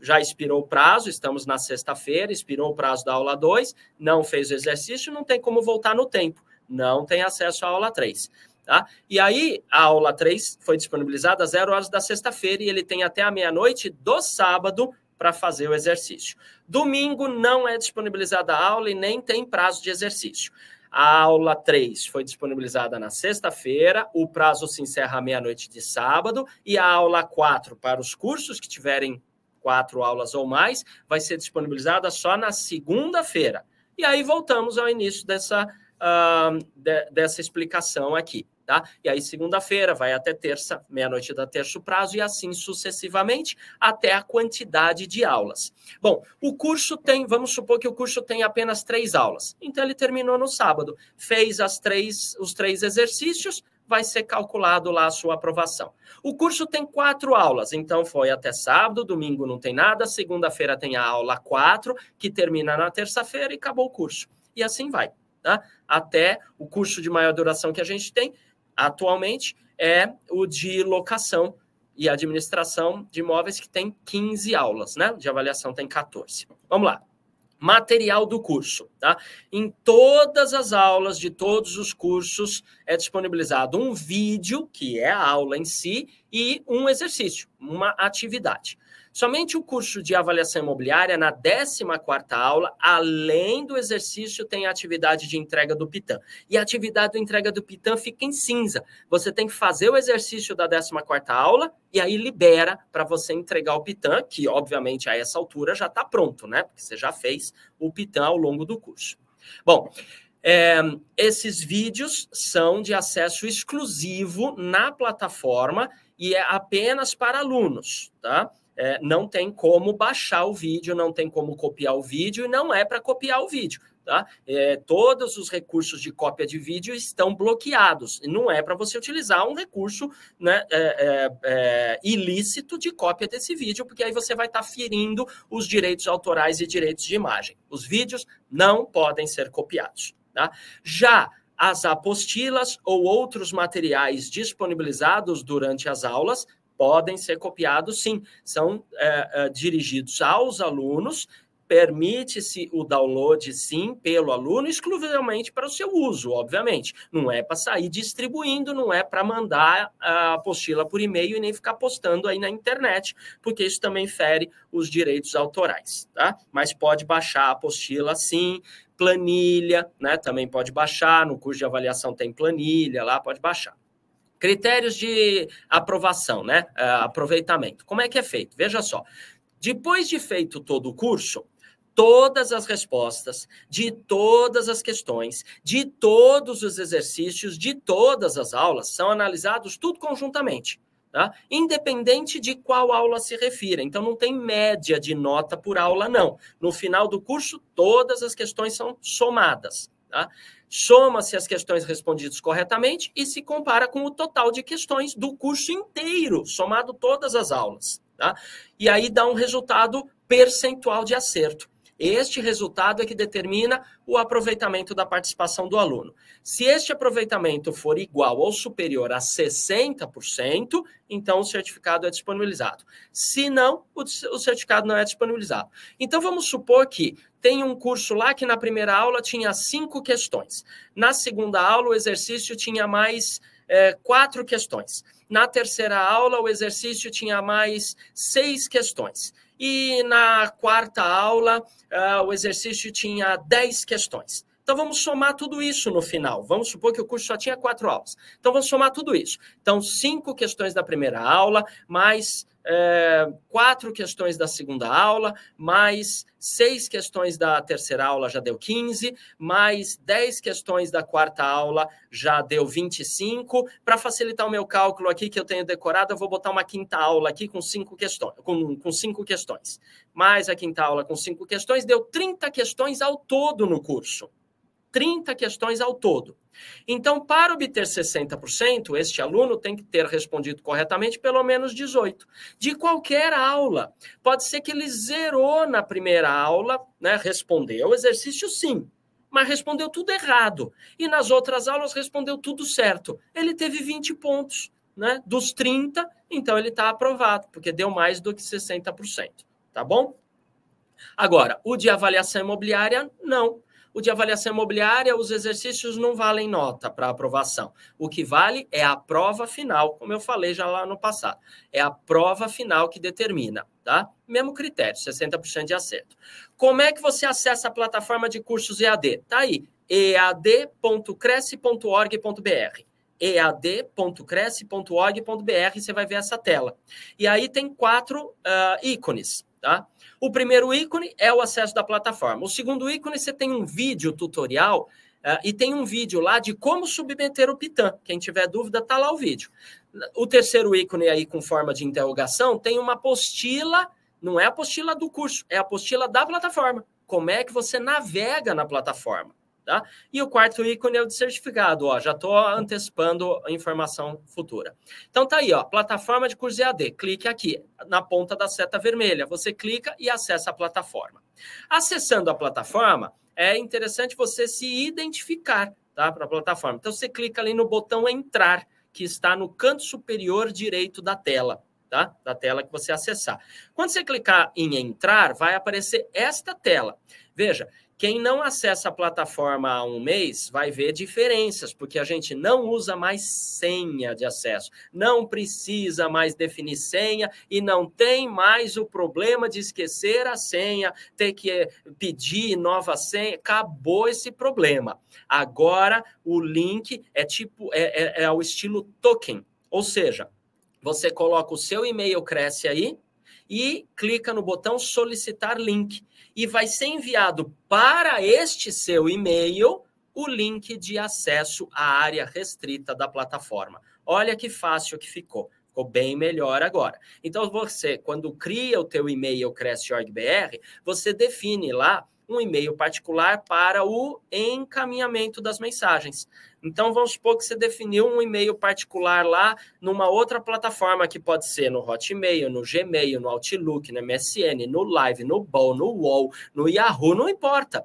Já expirou o prazo, estamos na sexta-feira, expirou o prazo da aula 2, não fez o exercício, não tem como voltar no tempo. Não tem acesso à aula 3. Tá? E aí, a aula 3 foi disponibilizada às 0 horas da sexta-feira e ele tem até a meia-noite do sábado para fazer o exercício. Domingo não é disponibilizada a aula e nem tem prazo de exercício. A aula 3 foi disponibilizada na sexta-feira, o prazo se encerra à meia-noite de sábado, e a aula 4, para os cursos que tiverem quatro aulas ou mais, vai ser disponibilizada só na segunda-feira. E aí voltamos ao início dessa, uh, de, dessa explicação aqui tá? E aí, segunda-feira, vai até terça, meia-noite da terça o prazo, e assim sucessivamente, até a quantidade de aulas. Bom, o curso tem, vamos supor que o curso tem apenas três aulas. Então, ele terminou no sábado, fez as três, os três exercícios, vai ser calculado lá a sua aprovação. O curso tem quatro aulas, então foi até sábado, domingo não tem nada, segunda-feira tem a aula quatro, que termina na terça-feira e acabou o curso. E assim vai, tá? Até o curso de maior duração que a gente tem, atualmente é o de locação e administração de imóveis, que tem 15 aulas, né? De avaliação tem 14. Vamos lá. Material do curso, tá? Em todas as aulas de todos os cursos é disponibilizado um vídeo, que é a aula em si, e um exercício, uma atividade. Somente o curso de avaliação imobiliária, na 14ª aula, além do exercício, tem a atividade de entrega do PITAM. E a atividade de entrega do PITAM fica em cinza. Você tem que fazer o exercício da 14ª aula e aí libera para você entregar o PITAM, que obviamente a essa altura já está pronto, né? Porque você já fez o PITAM ao longo do curso. Bom, é, esses vídeos são de acesso exclusivo na plataforma e é apenas para alunos, tá? É, não tem como baixar o vídeo, não tem como copiar o vídeo e não é para copiar o vídeo. Tá? É, todos os recursos de cópia de vídeo estão bloqueados. Não é para você utilizar um recurso né, é, é, é, ilícito de cópia desse vídeo, porque aí você vai estar tá ferindo os direitos autorais e direitos de imagem. Os vídeos não podem ser copiados. Tá? Já as apostilas ou outros materiais disponibilizados durante as aulas podem ser copiados sim, são é, é, dirigidos aos alunos permite-se o download, sim, pelo aluno, exclusivamente para o seu uso, obviamente. Não é para sair distribuindo, não é para mandar a apostila por e-mail e nem ficar postando aí na internet, porque isso também fere os direitos autorais, tá? Mas pode baixar a apostila, sim, planilha, né? Também pode baixar, no curso de avaliação tem planilha lá, pode baixar. Critérios de aprovação, né? Uh, aproveitamento. Como é que é feito? Veja só. Depois de feito todo o curso, todas as respostas de todas as questões, de todos os exercícios, de todas as aulas são analisados tudo conjuntamente. Tá? Independente de qual aula se refira. Então, não tem média de nota por aula, não. No final do curso, todas as questões são somadas. Tá? Soma-se as questões respondidas corretamente e se compara com o total de questões do curso inteiro, somado todas as aulas. Tá? E aí dá um resultado percentual de acerto. Este resultado é que determina o aproveitamento da participação do aluno. Se este aproveitamento for igual ou superior a 60%, então o certificado é disponibilizado. Se não, o certificado não é disponibilizado. Então vamos supor que tem um curso lá que na primeira aula tinha cinco questões. Na segunda aula, o exercício tinha mais é, quatro questões. Na terceira aula, o exercício tinha mais seis questões. E na quarta aula, uh, o exercício tinha 10 questões. Então vamos somar tudo isso no final. Vamos supor que o curso só tinha quatro aulas. Então vamos somar tudo isso. Então, cinco questões da primeira aula, mais é, quatro questões da segunda aula, mais seis questões da terceira aula já deu 15, mais dez questões da quarta aula já deu 25. Para facilitar o meu cálculo aqui que eu tenho decorado, eu vou botar uma quinta aula aqui com cinco questões, com, com cinco questões. Mais a quinta aula com cinco questões, deu 30 questões ao todo no curso. 30 questões ao todo. Então, para obter 60%, este aluno tem que ter respondido corretamente pelo menos 18. De qualquer aula. Pode ser que ele zerou na primeira aula, né? Respondeu o exercício sim, mas respondeu tudo errado. E nas outras aulas respondeu tudo certo. Ele teve 20 pontos, né? Dos 30, então ele está aprovado, porque deu mais do que 60%. Tá bom? Agora, o de avaliação imobiliária, não o de avaliação imobiliária, os exercícios não valem nota para aprovação. O que vale é a prova final, como eu falei já lá no passado. É a prova final que determina, tá? Mesmo critério, 60% de acerto. Como é que você acessa a plataforma de cursos EAD? Tá aí, ead.cresce.org.br ead.cresce.org.br, você vai ver essa tela. E aí tem quatro uh, ícones, tá? O primeiro ícone é o acesso da plataforma. O segundo ícone, você tem um vídeo tutorial uh, e tem um vídeo lá de como submeter o Pitan. Quem tiver dúvida, tá lá o vídeo. O terceiro ícone aí com forma de interrogação tem uma apostila, não é a apostila do curso, é a apostila da plataforma. Como é que você navega na plataforma? Tá? E o quarto ícone é o de certificado, ó, já estou antecipando a informação futura. Então tá aí, ó, plataforma de curso EAD, clique aqui na ponta da seta vermelha, você clica e acessa a plataforma. Acessando a plataforma, é interessante você se identificar, tá, para a plataforma. Então você clica ali no botão entrar, que está no canto superior direito da tela. Tá? Da tela que você acessar. Quando você clicar em entrar, vai aparecer esta tela. Veja, quem não acessa a plataforma há um mês vai ver diferenças, porque a gente não usa mais senha de acesso, não precisa mais definir senha e não tem mais o problema de esquecer a senha, ter que pedir nova senha. Acabou esse problema. Agora o link é tipo é, é, é o estilo token, ou seja, você coloca o seu e-mail cresce aí e clica no botão solicitar link e vai ser enviado para este seu e-mail o link de acesso à área restrita da plataforma. Olha que fácil que ficou. Ficou bem melhor agora. Então, você, quando cria o teu e-mail Cresce.org.br, você define lá um e-mail particular para o encaminhamento das mensagens. Então, vamos supor que você definiu um e-mail particular lá numa outra plataforma, que pode ser no Hotmail, no Gmail, no Outlook, no MSN, no Live, no Ball, no UOL, no Yahoo, não importa.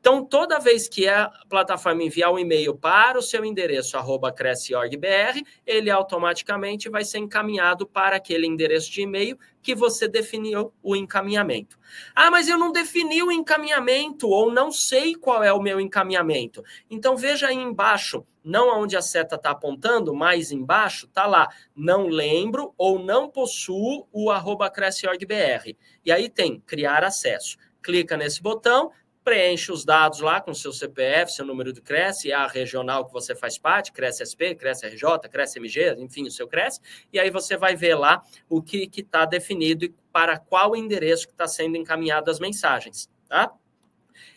Então, toda vez que a plataforma enviar um e-mail para o seu endereço arroba cresce.org.br, ele automaticamente vai ser encaminhado para aquele endereço de e-mail que você definiu o encaminhamento. Ah, mas eu não defini o encaminhamento ou não sei qual é o meu encaminhamento. Então, veja aí embaixo, não onde a seta está apontando, mais embaixo, está lá, não lembro ou não possuo o arroba cresce.org.br. E aí tem criar acesso. Clica nesse botão, preenche os dados lá com seu CPF, seu número do Cresce, a regional que você faz parte, Cresce SP, Cresce RJ, Cresce MG, enfim, o seu Cresce, e aí você vai ver lá o que está definido e para qual endereço que está sendo encaminhado as mensagens, tá?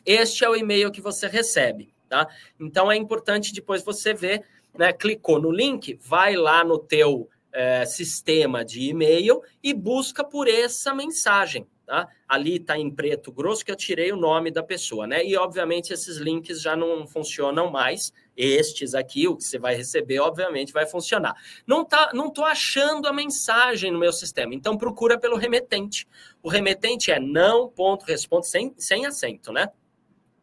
Este é o e-mail que você recebe, tá? Então é importante depois você ver, né? Clicou no link, vai lá no teu é, sistema de e-mail e busca por essa mensagem, Tá? Ali está em preto grosso que eu tirei o nome da pessoa, né? E obviamente esses links já não funcionam mais. Estes aqui, o que você vai receber, obviamente vai funcionar. Não tá, não tô achando a mensagem no meu sistema. Então procura pelo remetente. O remetente é não ponto responde sem, sem acento, né?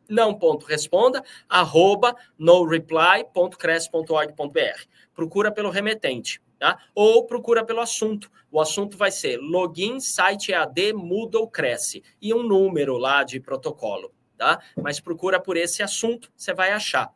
Não ponto responda arroba noreply.cresce.org.br. Procura pelo remetente. Tá? Ou procura pelo assunto. O assunto vai ser login, site EAD, Moodle, Cresce. E um número lá de protocolo. Tá? Mas procura por esse assunto, você vai achar.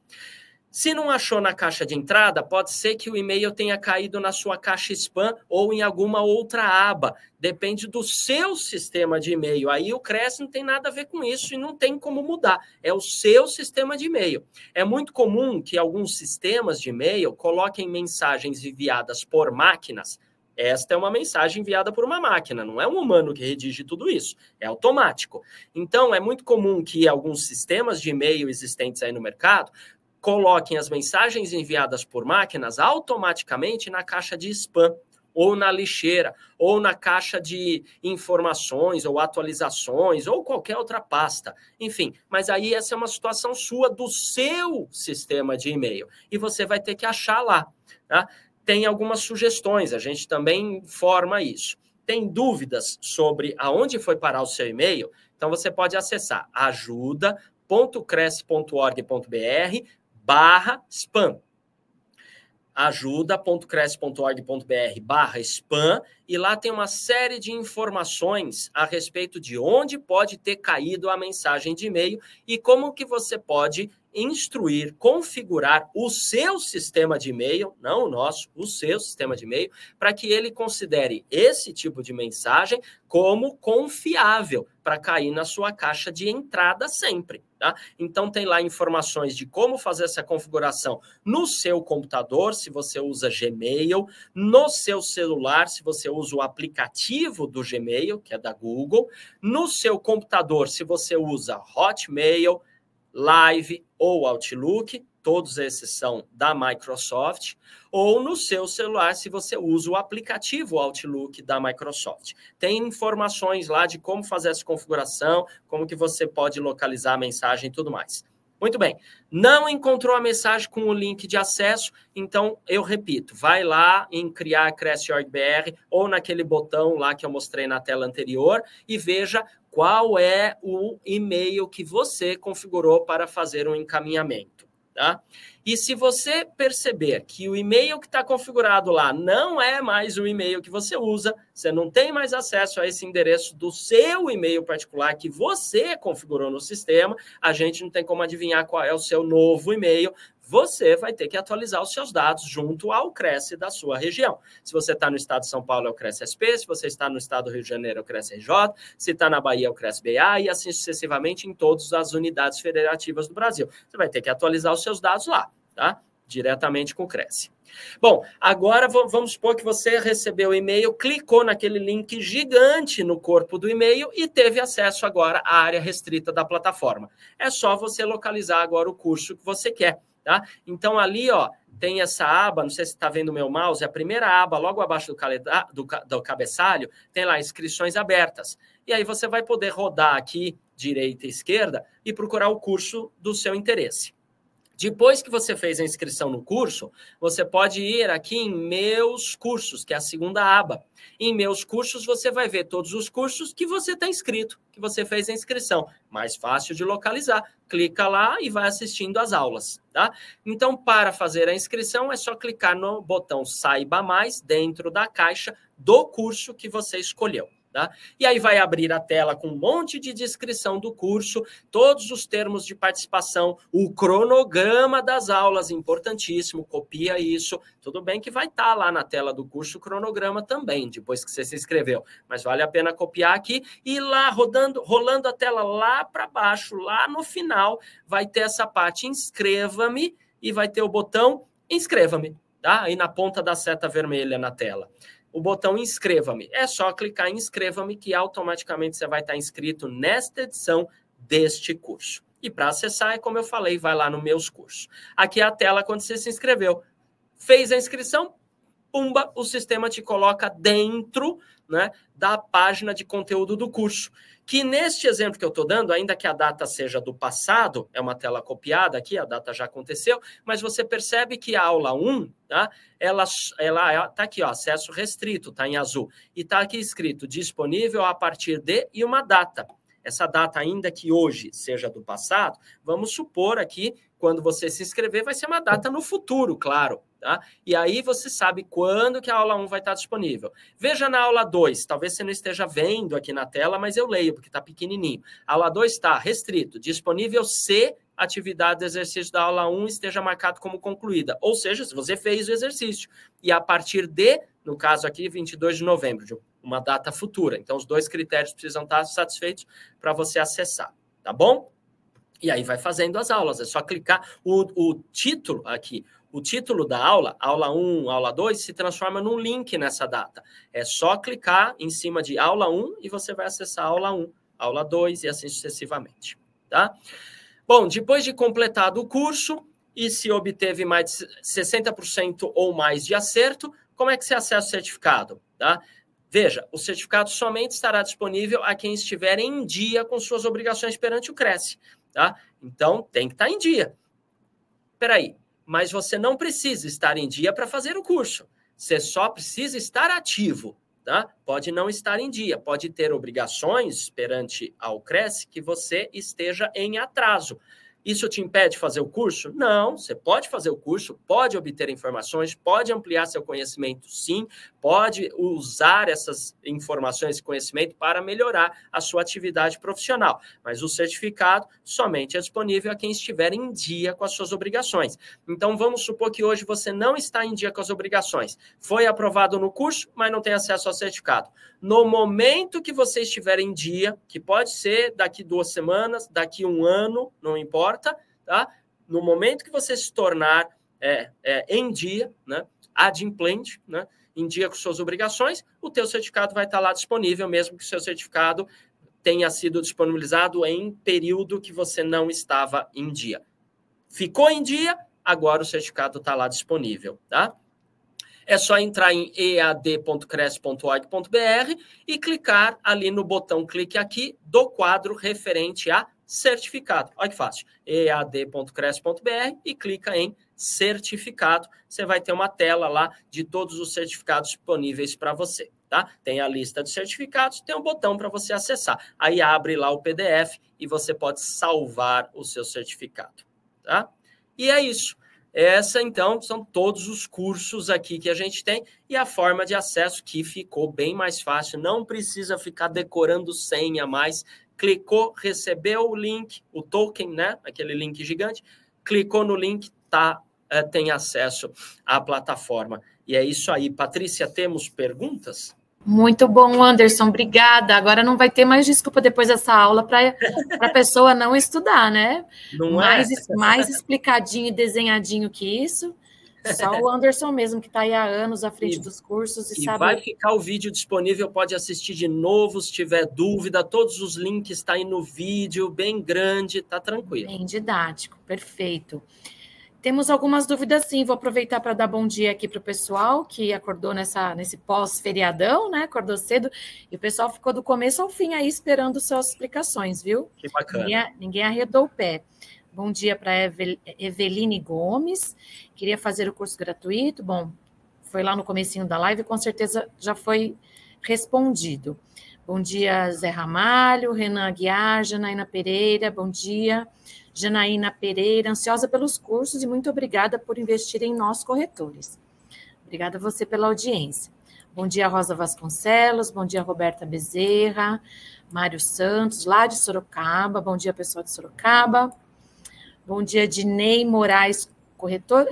Se não achou na caixa de entrada, pode ser que o e-mail tenha caído na sua caixa spam ou em alguma outra aba. Depende do seu sistema de e-mail. Aí o Cresce não tem nada a ver com isso e não tem como mudar. É o seu sistema de e-mail. É muito comum que alguns sistemas de e-mail coloquem mensagens enviadas por máquinas. Esta é uma mensagem enviada por uma máquina, não é um humano que redige tudo isso, é automático. Então, é muito comum que alguns sistemas de e-mail existentes aí no mercado coloquem as mensagens enviadas por máquinas automaticamente na caixa de spam ou na lixeira, ou na caixa de informações ou atualizações, ou qualquer outra pasta. Enfim, mas aí essa é uma situação sua do seu sistema de e-mail. E você vai ter que achar lá. Tá? Tem algumas sugestões, a gente também informa isso. Tem dúvidas sobre aonde foi parar o seu e-mail? Então você pode acessar ajuda.cresce.org.br barra spam ajuda.cresce.org.br barra spam e lá tem uma série de informações a respeito de onde pode ter caído a mensagem de e-mail e como que você pode instruir, configurar o seu sistema de e-mail, não o nosso, o seu sistema de e-mail, para que ele considere esse tipo de mensagem como confiável para cair na sua caixa de entrada sempre. Tá? Então tem lá informações de como fazer essa configuração no seu computador, se você usa Gmail, no seu celular, se você usa o aplicativo do Gmail, que é da Google, no seu computador, se você usa Hotmail, Live ou Outlook, todos esses são da Microsoft, ou no seu celular, se você usa o aplicativo Outlook da Microsoft. Tem informações lá de como fazer essa configuração, como que você pode localizar a mensagem e tudo mais. Muito bem. Não encontrou a mensagem com o link de acesso, então eu repito, vai lá em criar Cresce.org.br ou naquele botão lá que eu mostrei na tela anterior e veja qual é o e-mail que você configurou para fazer um encaminhamento. Tá? E se você perceber que o e-mail que está configurado lá não é mais o e-mail que você usa, você não tem mais acesso a esse endereço do seu e-mail particular que você configurou no sistema, a gente não tem como adivinhar qual é o seu novo e-mail, você vai ter que atualizar os seus dados junto ao Cresce da sua região. Se você está no estado de São Paulo, é o Cresce SP, se você está no estado do Rio de Janeiro, é o Cresce RJ, se está na Bahia, é o Cresce BA e assim sucessivamente em todas as unidades federativas do Brasil. Você vai ter que atualizar os seus dados lá, tá? Diretamente com o Cresce. Bom, agora vamos supor que você recebeu o e-mail, clicou naquele link gigante no corpo do e-mail e teve acesso agora à área restrita da plataforma. É só você localizar agora o curso que você quer. Tá? Então, ali ó, tem essa aba, não sei se está vendo o meu mouse, a primeira aba, logo abaixo do, do, do cabeçalho, tem lá inscrições abertas. E aí você vai poder rodar aqui, direita e esquerda, e procurar o curso do seu interesse. Depois que você fez a inscrição no curso, você pode ir aqui em Meus Cursos, que é a segunda aba. Em Meus Cursos, você vai ver todos os cursos que você está inscrito, que você fez a inscrição. Mais fácil de localizar. Clica lá e vai assistindo as aulas, tá? Então, para fazer a inscrição, é só clicar no botão Saiba Mais dentro da caixa do curso que você escolheu. Tá? E aí vai abrir a tela com um monte de descrição do curso, todos os termos de participação, o cronograma das aulas, importantíssimo, copia isso. Tudo bem que vai estar tá lá na tela do curso o cronograma também, depois que você se inscreveu, mas vale a pena copiar aqui e lá rodando, rolando a tela lá para baixo, lá no final, vai ter essa parte inscreva-me e vai ter o botão inscreva-me, tá? Aí na ponta da seta vermelha na tela o botão inscreva-me. É só clicar em inscreva-me que automaticamente você vai estar inscrito nesta edição deste curso. E para acessar, é como eu falei, vai lá no meus cursos. Aqui é a tela quando você se inscreveu. Fez a inscrição, pumba, o sistema te coloca dentro né, da página de conteúdo do curso. Que neste exemplo que eu estou dando, ainda que a data seja do passado, é uma tela copiada aqui, a data já aconteceu, mas você percebe que a aula 1, tá, ela está aqui, ó, acesso restrito, está em azul, e está aqui escrito disponível a partir de e uma data. Essa data, ainda que hoje seja do passado, vamos supor aqui, quando você se inscrever, vai ser uma data no futuro, claro. Tá? E aí você sabe quando que a aula 1 vai estar disponível. Veja na aula 2, talvez você não esteja vendo aqui na tela, mas eu leio, porque está pequenininho. A aula 2 está restrito, disponível se atividade de exercício da aula 1 esteja marcado como concluída. Ou seja, se você fez o exercício. E a partir de, no caso aqui, 22 de novembro, de uma data futura. Então, os dois critérios precisam estar satisfeitos para você acessar. Tá bom? E aí vai fazendo as aulas. É só clicar. O, o título aqui, o título da aula, aula 1, aula 2, se transforma num link nessa data. É só clicar em cima de aula 1 e você vai acessar aula 1, aula 2 e assim sucessivamente, tá? Bom, depois de completado o curso e se obteve mais de 60% ou mais de acerto, como é que se acessa o certificado, tá? Veja, o certificado somente estará disponível a quem estiver em dia com suas obrigações perante o Cresce, tá? Então, tem que estar em dia. Peraí, mas você não precisa estar em dia para fazer o curso. Você só precisa estar ativo, tá? Pode não estar em dia, pode ter obrigações perante ao Cresce que você esteja em atraso. Isso te impede de fazer o curso? Não, você pode fazer o curso, pode obter informações, pode ampliar seu conhecimento, sim, pode usar essas informações e conhecimento para melhorar a sua atividade profissional. Mas o certificado somente é disponível a quem estiver em dia com as suas obrigações. Então, vamos supor que hoje você não está em dia com as obrigações. Foi aprovado no curso, mas não tem acesso ao certificado. No momento que você estiver em dia, que pode ser daqui duas semanas, daqui um ano, não importa, tá? No momento que você se tornar é, é, em dia, né? Adimplente, né? em dia com suas obrigações, o teu certificado vai estar lá disponível, mesmo que o seu certificado tenha sido disponibilizado em período que você não estava em dia. Ficou em dia, agora o certificado está lá disponível, tá? É só entrar em ead.cres.org.br e clicar ali no botão clique aqui do quadro referente a certificado. Olha que fácil. ead.cres.br e clica em certificado. Você vai ter uma tela lá de todos os certificados disponíveis para você. Tá? Tem a lista de certificados, tem um botão para você acessar. Aí abre lá o PDF e você pode salvar o seu certificado. Tá? E é isso. Essa, então, são todos os cursos aqui que a gente tem e a forma de acesso que ficou bem mais fácil. Não precisa ficar decorando senha mais. Clicou, recebeu o link, o token, né? Aquele link gigante. Clicou no link, tá, é, tem acesso à plataforma. E é isso aí. Patrícia, temos perguntas? Muito bom, Anderson, obrigada. Agora não vai ter mais desculpa depois dessa aula para a pessoa não estudar, né? Não mais, é? mais explicadinho e desenhadinho que isso. Só o Anderson mesmo, que está aí há anos à frente e, dos cursos e, e sabe. Vai ficar o vídeo disponível, pode assistir de novo se tiver dúvida. Todos os links estão tá aí no vídeo, bem grande, tá tranquilo. Bem didático, perfeito. Temos algumas dúvidas sim, vou aproveitar para dar bom dia aqui para o pessoal que acordou nessa, nesse pós-feriadão, né? Acordou cedo, e o pessoal ficou do começo ao fim aí esperando suas explicações, viu? Que bacana. Ninguém, ninguém arredou o pé. Bom dia para Eveline Gomes. Queria fazer o curso gratuito. Bom, foi lá no comecinho da live, com certeza já foi respondido. Bom dia, Zé Ramalho, Renan Aguiar, Janaína Pereira, bom dia. Janaína Pereira, ansiosa pelos cursos e muito obrigada por investir em nós, corretores. Obrigada a você pela audiência. Bom dia, Rosa Vasconcelos, bom dia, Roberta Bezerra, Mário Santos, lá de Sorocaba, bom dia, pessoal de Sorocaba. Bom dia, Dinei Moraes, corretor.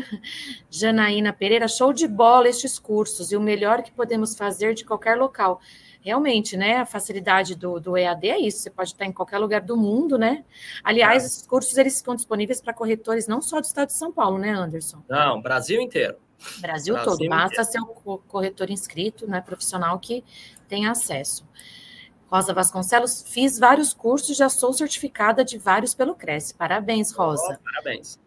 Janaína Pereira, show de bola estes cursos e o melhor que podemos fazer de qualquer local realmente, né, a facilidade do, do EAD é isso, você pode estar em qualquer lugar do mundo, né? Aliás, é. esses cursos eles ficam disponíveis para corretores não só do estado de São Paulo, né, Anderson? Não, Brasil inteiro. Brasil, Brasil todo, basta ser um corretor inscrito, né, profissional que tem acesso. Rosa Vasconcelos, fiz vários cursos, já sou certificada de vários pelo Cresce. Parabéns, Rosa. Oh, parabéns.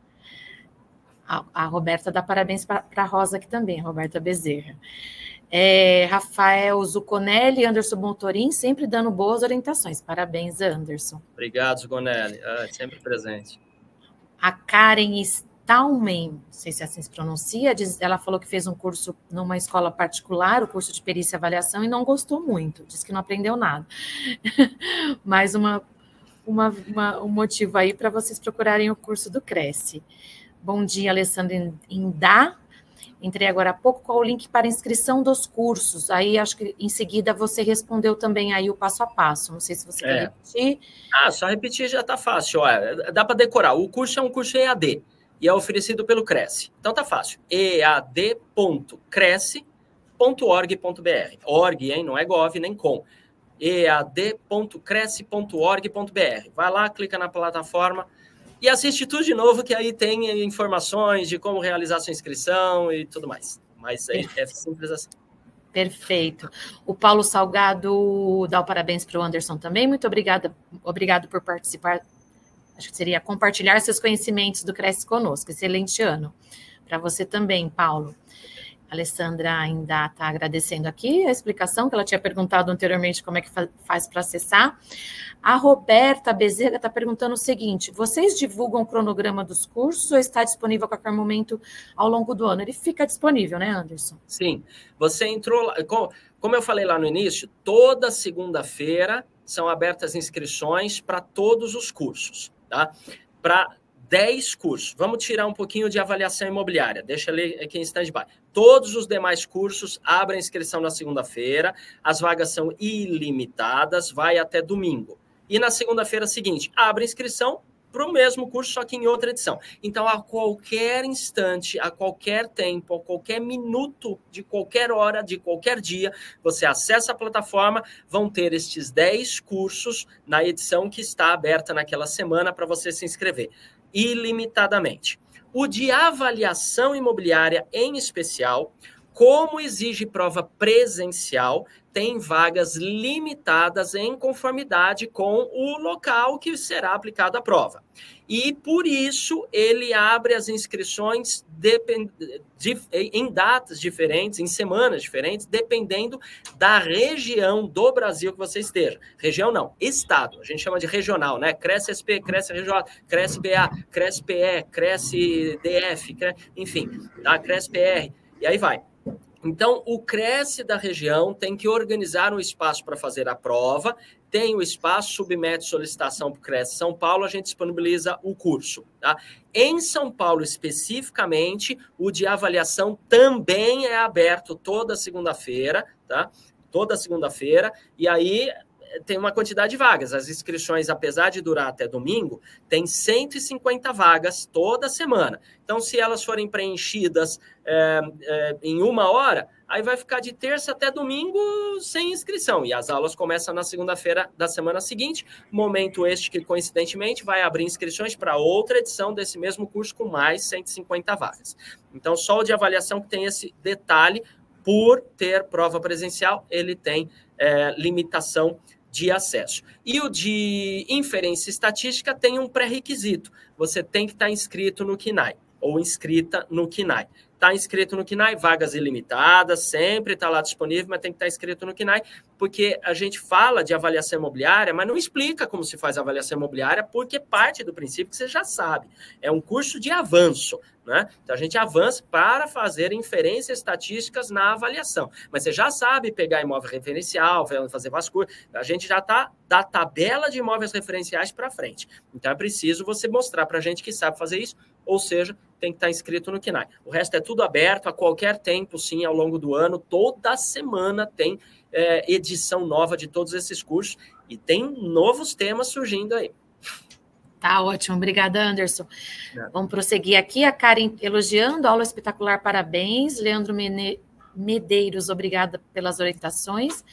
A, a Roberta dá parabéns para a Rosa aqui também, Roberta Bezerra. É, Rafael Zuconelli, Anderson Montorim, sempre dando boas orientações. Parabéns, Anderson. Obrigado, Zuconelli, é, sempre presente. A Karen Staumen, não sei se assim se pronuncia, diz, ela falou que fez um curso numa escola particular, o curso de perícia e avaliação, e não gostou muito, disse que não aprendeu nada. Mais uma, uma, uma, um motivo aí para vocês procurarem o curso do Cresce. Bom dia, Alessandra Indá. Entrei agora há pouco qual o link para inscrição dos cursos. Aí acho que em seguida você respondeu também aí o passo a passo. Não sei se você é. quer repetir. Ah, só repetir já está fácil. Olha, dá para decorar. O curso é um curso EAD e é oferecido pelo Cresce. Então tá fácil. ead.cresce.org.br. Org, hein? Não é gov nem com. ead.cresce.org.br. Vai lá, clica na plataforma e assiste tudo de novo, que aí tem informações de como realizar sua inscrição e tudo mais. Mas é, é simples assim. Perfeito. O Paulo Salgado dá o parabéns para o Anderson também. Muito obrigada, obrigado por participar. Acho que seria compartilhar seus conhecimentos do Cresce conosco. Excelente ano. Para você também, Paulo. A Alessandra ainda está agradecendo aqui a explicação que ela tinha perguntado anteriormente como é que faz para acessar. A Roberta Bezerra está perguntando o seguinte: vocês divulgam o cronograma dos cursos ou está disponível a qualquer momento ao longo do ano? Ele fica disponível, né, Anderson? Sim. Você entrou. Como eu falei lá no início, toda segunda-feira são abertas inscrições para todos os cursos, tá? Para 10 cursos. Vamos tirar um pouquinho de avaliação imobiliária. Deixa ele aqui em stand-by. Todos os demais cursos abrem inscrição na segunda-feira. As vagas são ilimitadas, vai até domingo. E na segunda-feira seguinte, abre inscrição para o mesmo curso, só que em outra edição. Então, a qualquer instante, a qualquer tempo, a qualquer minuto, de qualquer hora, de qualquer dia, você acessa a plataforma, vão ter estes 10 cursos na edição que está aberta naquela semana para você se inscrever ilimitadamente. O de avaliação imobiliária, em especial, como exige prova presencial, tem vagas limitadas em conformidade com o local que será aplicada a prova. E por isso ele abre as inscrições em datas diferentes, em semanas diferentes, dependendo da região do Brasil que você esteja. Região não, estado. A gente chama de regional, né? Cresce SP, Cresce Regional, Cresce BA, Cresce PE, Cresce DF, enfim, tá? Cresce PR, e aí vai. Então, o Cresce da região tem que organizar um espaço para fazer a prova, tem o espaço, submete solicitação para o Cresce São Paulo, a gente disponibiliza o curso. Tá? Em São Paulo, especificamente, o de avaliação também é aberto toda segunda-feira, tá? Toda segunda-feira, e aí tem uma quantidade de vagas. As inscrições, apesar de durar até domingo, tem 150 vagas toda semana. Então, se elas forem preenchidas é, é, em uma hora, aí vai ficar de terça até domingo sem inscrição. E as aulas começam na segunda-feira da semana seguinte, momento este que, coincidentemente, vai abrir inscrições para outra edição desse mesmo curso com mais 150 vagas. Então, só o de avaliação que tem esse detalhe, por ter prova presencial, ele tem é, limitação de acesso. E o de inferência estatística tem um pré-requisito. Você tem que estar inscrito no KINAI. Ou inscrita no KINAI está inscrito no KINAI, vagas ilimitadas, sempre está lá disponível, mas tem que estar tá inscrito no KINAI, porque a gente fala de avaliação imobiliária, mas não explica como se faz avaliação imobiliária, porque parte do princípio que você já sabe. É um curso de avanço. Né? Então a gente avança para fazer inferências estatísticas na avaliação. Mas você já sabe pegar imóvel referencial, fazer vasculho, a gente já está da tabela de imóveis referenciais para frente. Então é preciso você mostrar para a gente que sabe fazer isso, ou seja, tem que estar tá inscrito no KINAI. O resto é tudo aberto a qualquer tempo, sim, ao longo do ano. Toda semana tem é, edição nova de todos esses cursos e tem novos temas surgindo aí. Tá ótimo, obrigada, Anderson. É. Vamos prosseguir aqui. A Karen elogiando, aula espetacular, parabéns. Leandro Medeiros, obrigada pelas orientações.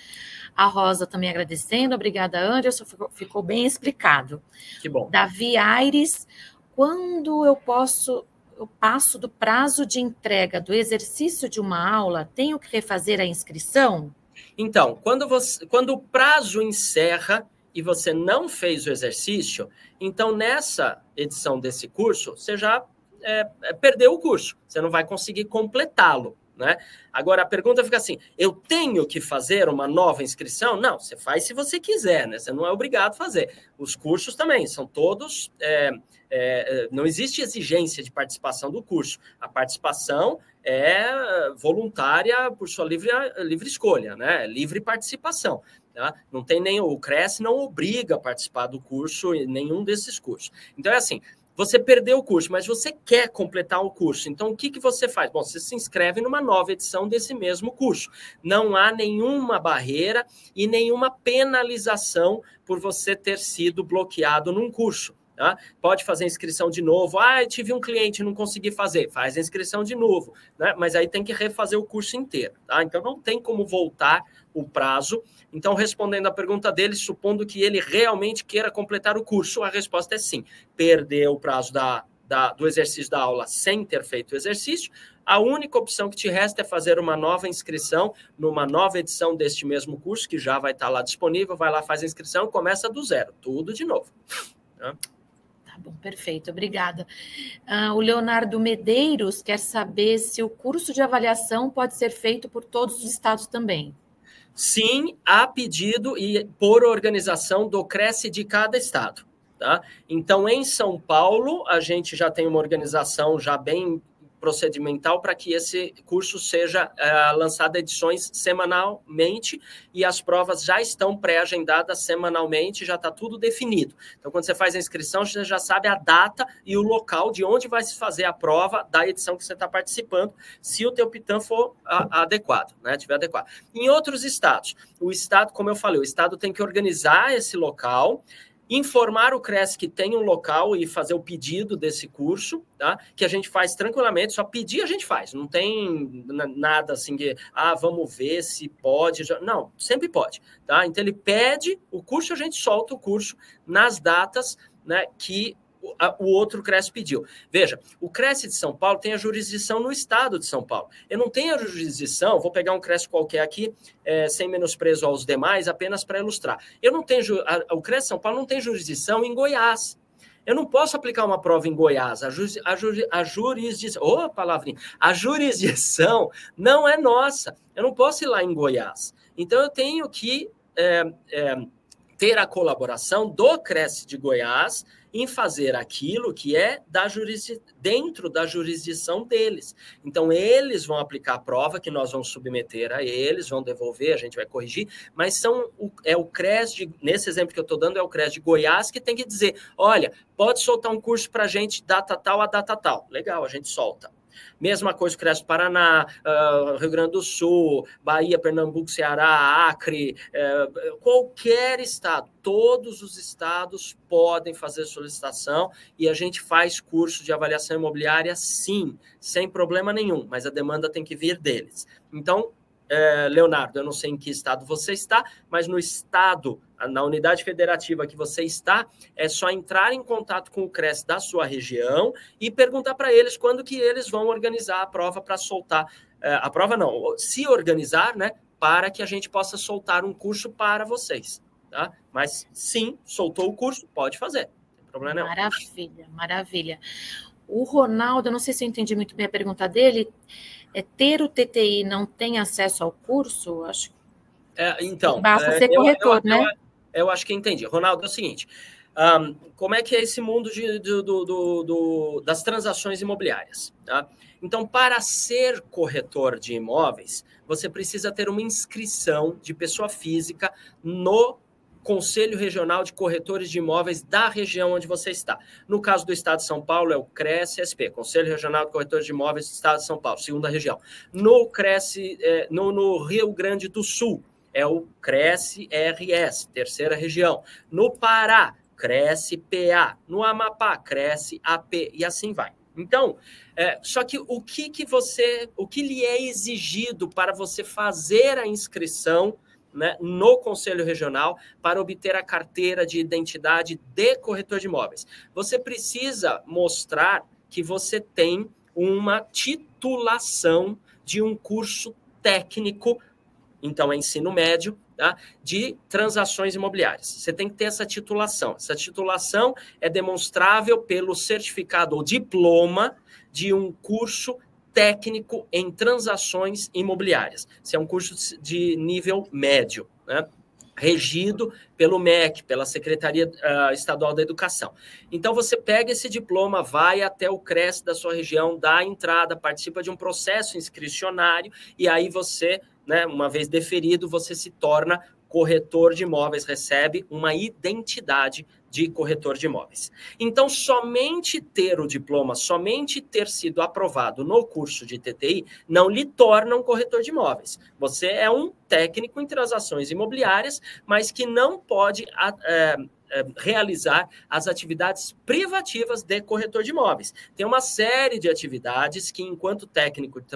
A Rosa também agradecendo, obrigada, Anderson, ficou, ficou bem explicado. Que bom. Davi Aires, quando eu posso, eu passo do prazo de entrega do exercício de uma aula, tenho que refazer a inscrição? Então, quando, você, quando o prazo encerra, e você não fez o exercício, então nessa edição desse curso, você já é, é, perdeu o curso, você não vai conseguir completá-lo. Né? Agora a pergunta fica assim: eu tenho que fazer uma nova inscrição? Não, você faz se você quiser, né? Você não é obrigado a fazer. Os cursos também são todos. É, é, não existe exigência de participação do curso. A participação é voluntária por sua livre, livre escolha, né? Livre participação. Tá? Não tem nem o CRES não obriga a participar do curso, nenhum desses cursos. Então é assim, você perdeu o curso, mas você quer completar o curso. Então o que, que você faz? Bom, você se inscreve numa nova edição desse mesmo curso. Não há nenhuma barreira e nenhuma penalização por você ter sido bloqueado num curso. Tá? Pode fazer inscrição de novo. Ah, tive um cliente não consegui fazer. Faz a inscrição de novo, né? Mas aí tem que refazer o curso inteiro, tá? Então não tem como voltar o prazo. Então, respondendo à pergunta dele, supondo que ele realmente queira completar o curso, a resposta é sim. Perdeu o prazo da, da, do exercício da aula sem ter feito o exercício, a única opção que te resta é fazer uma nova inscrição numa nova edição deste mesmo curso, que já vai estar lá disponível. Vai lá, faz a inscrição, começa do zero, tudo de novo. Tá? Tá bom, perfeito, obrigada. Uh, o Leonardo Medeiros quer saber se o curso de avaliação pode ser feito por todos os estados também. Sim, há pedido e por organização do Cresce de cada estado. Tá? Então, em São Paulo, a gente já tem uma organização já bem procedimental para que esse curso seja uh, lançado edições semanalmente e as provas já estão pré-agendadas semanalmente, já está tudo definido. Então, quando você faz a inscrição, você já sabe a data e o local de onde vai se fazer a prova da edição que você está participando, se o teu PITAM for adequado, né? Tiver adequado. Em outros estados, o estado, como eu falei, o estado tem que organizar esse local informar o CRES que tem um local e fazer o pedido desse curso, tá? Que a gente faz tranquilamente, só pedir a gente faz, não tem nada assim que, ah, vamos ver se pode. Não, sempre pode, tá? Então ele pede o curso, a gente solta o curso nas datas né, que o outro Cresce pediu. Veja, o Cresce de São Paulo tem a jurisdição no estado de São Paulo. Eu não tenho a jurisdição, vou pegar um Cresce qualquer aqui, é, sem menosprezo aos demais, apenas para ilustrar. Eu não tenho, a, o Cresce de São Paulo não tem jurisdição em Goiás. Eu não posso aplicar uma prova em Goiás. A, ju, a, ju, a jurisdição, ô oh, palavrinha, a jurisdição não é nossa. Eu não posso ir lá em Goiás. Então eu tenho que é, é, ter a colaboração do Cresce de Goiás em fazer aquilo que é da dentro da jurisdição deles. Então, eles vão aplicar a prova que nós vamos submeter a eles, vão devolver, a gente vai corrigir, mas são o, é o CRES, de, nesse exemplo que eu estou dando, é o CRES de Goiás que tem que dizer: olha, pode soltar um curso para a gente, data tal a data tal. Legal, a gente solta. Mesma coisa Cresce Paraná, uh, Rio Grande do Sul, Bahia, Pernambuco, Ceará, Acre, uh, qualquer estado, todos os estados podem fazer solicitação e a gente faz curso de avaliação imobiliária sim, sem problema nenhum, mas a demanda tem que vir deles. Então, é, Leonardo, eu não sei em que estado você está, mas no estado, na unidade federativa que você está, é só entrar em contato com o CRES da sua região e perguntar para eles quando que eles vão organizar a prova para soltar. É, a prova não, se organizar, né? Para que a gente possa soltar um curso para vocês. Tá? Mas sim, soltou o curso, pode fazer. Não tem problema Maravilha, maravilha. O Ronaldo, eu não sei se eu entendi muito bem a pergunta dele, é ter o TTI não tem acesso ao curso? Acho é, então. Basta é, ser corretor, eu, né? Eu, eu, acho que entendi. Ronaldo, é o seguinte: um, como é que é esse mundo de, do, do, do, das transações imobiliárias? Tá? Então, para ser corretor de imóveis, você precisa ter uma inscrição de pessoa física no Conselho Regional de Corretores de Imóveis da região onde você está. No caso do Estado de São Paulo, é o CRES-SP, Conselho Regional de Corretores de Imóveis do Estado de São Paulo, segunda região. No CRES, é, no, no Rio Grande do Sul, é o CRES-RS, terceira região. No Pará, CRES-PA. No Amapá, CRES-AP, e assim vai. Então, é, só que o que, que você, o que lhe é exigido para você fazer a inscrição né, no Conselho Regional para obter a carteira de identidade de corretor de imóveis. Você precisa mostrar que você tem uma titulação de um curso técnico, então é ensino médio, tá, de transações imobiliárias. Você tem que ter essa titulação. Essa titulação é demonstrável pelo certificado ou diploma de um curso técnico em transações imobiliárias. Esse é um curso de nível médio, né? regido pelo MEC, pela Secretaria uh, Estadual da Educação. Então, você pega esse diploma, vai até o CRES da sua região, dá a entrada, participa de um processo inscricionário, e aí você, né, uma vez deferido, você se torna corretor de imóveis, recebe uma identidade de corretor de imóveis. Então, somente ter o diploma, somente ter sido aprovado no curso de TTI, não lhe torna um corretor de imóveis. Você é um técnico em transações imobiliárias, mas que não pode. É, realizar as atividades privativas de corretor de imóveis. Tem uma série de atividades que, enquanto técnico de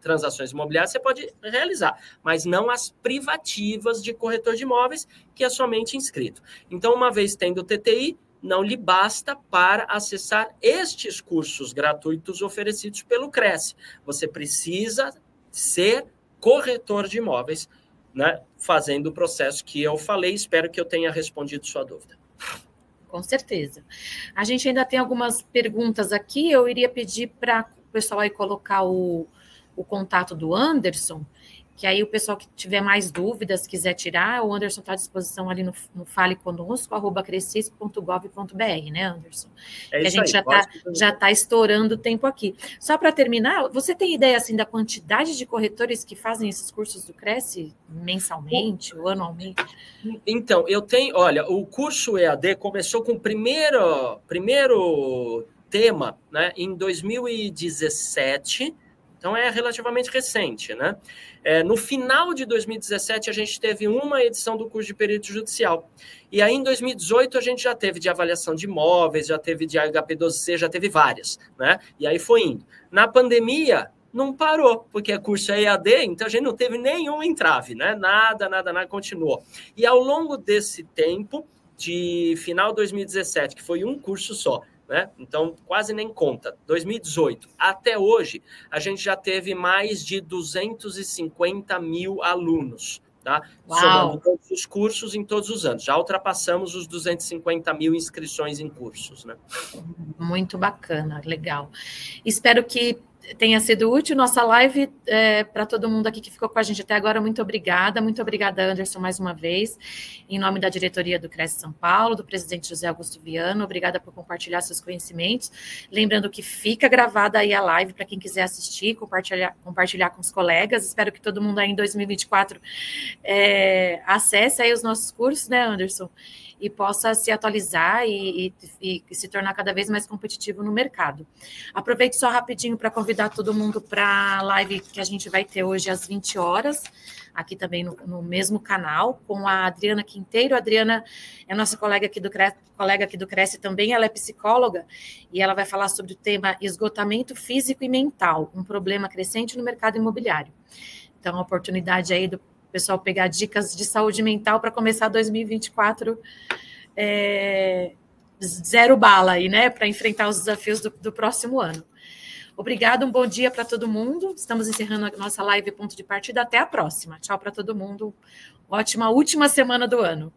transações imobiliárias, você pode realizar, mas não as privativas de corretor de imóveis, que é somente inscrito. Então, uma vez tendo o TTI, não lhe basta para acessar estes cursos gratuitos oferecidos pelo Cresce. Você precisa ser corretor de imóveis né, fazendo o processo que eu falei. Espero que eu tenha respondido sua dúvida. Com certeza. A gente ainda tem algumas perguntas aqui. Eu iria pedir para o pessoal aí colocar o, o contato do Anderson que aí o pessoal que tiver mais dúvidas, quiser tirar, o Anderson está à disposição ali no, no fale conosco, arroba crescis.gov.br, né, Anderson? É que a gente aí, já está já tá estourando o tempo aqui. Só para terminar, você tem ideia assim da quantidade de corretores que fazem esses cursos do Cresce mensalmente ou anualmente? Então, eu tenho, olha, o curso EAD começou com o primeiro, primeiro tema né, em 2017 então é relativamente recente, né? É, no final de 2017, a gente teve uma edição do curso de perito judicial. E aí, em 2018, a gente já teve de avaliação de imóveis, já teve de HP12C, já teve várias, né? E aí foi indo. Na pandemia, não parou, porque é curso EAD, então a gente não teve nenhum entrave, né? Nada, nada, nada, continuou. E ao longo desse tempo, de final de 2017, que foi um curso só, né? Então, quase nem conta. 2018 até hoje, a gente já teve mais de 250 mil alunos, tá? Uau. Somando todos os cursos em todos os anos. Já ultrapassamos os 250 mil inscrições em cursos, né? Muito bacana, legal. Espero que tenha sido útil nossa live é, para todo mundo aqui que ficou com a gente até agora. Muito obrigada, muito obrigada, Anderson, mais uma vez, em nome da diretoria do Cresce São Paulo, do presidente José Augusto Viano. Obrigada por compartilhar seus conhecimentos. Lembrando que fica gravada aí a live para quem quiser assistir, compartilhar, compartilhar com os colegas. Espero que todo mundo aí em 2024 é, acesse aí os nossos cursos, né, Anderson? E possa se atualizar e, e, e, se tornar cada vez mais competitivo no mercado. Aproveite só rapidinho para convidar todo mundo para a live que a gente vai ter hoje às 20 horas, aqui também no, no, mesmo canal, com a Adriana Quinteiro. A Adriana é nossa colega aqui do Cresce, colega aqui do Cresce também, ela é psicóloga e ela vai falar sobre o tema esgotamento físico e mental, um problema crescente no mercado imobiliário. Então, a oportunidade aí do pessoal pegar dicas de saúde mental para começar 2024 é, zero bala aí, né? Para enfrentar os desafios do, do próximo ano. Obrigada, um bom dia para todo mundo. Estamos encerrando a nossa live ponto de partida. Até a próxima. Tchau para todo mundo. Ótima última semana do ano.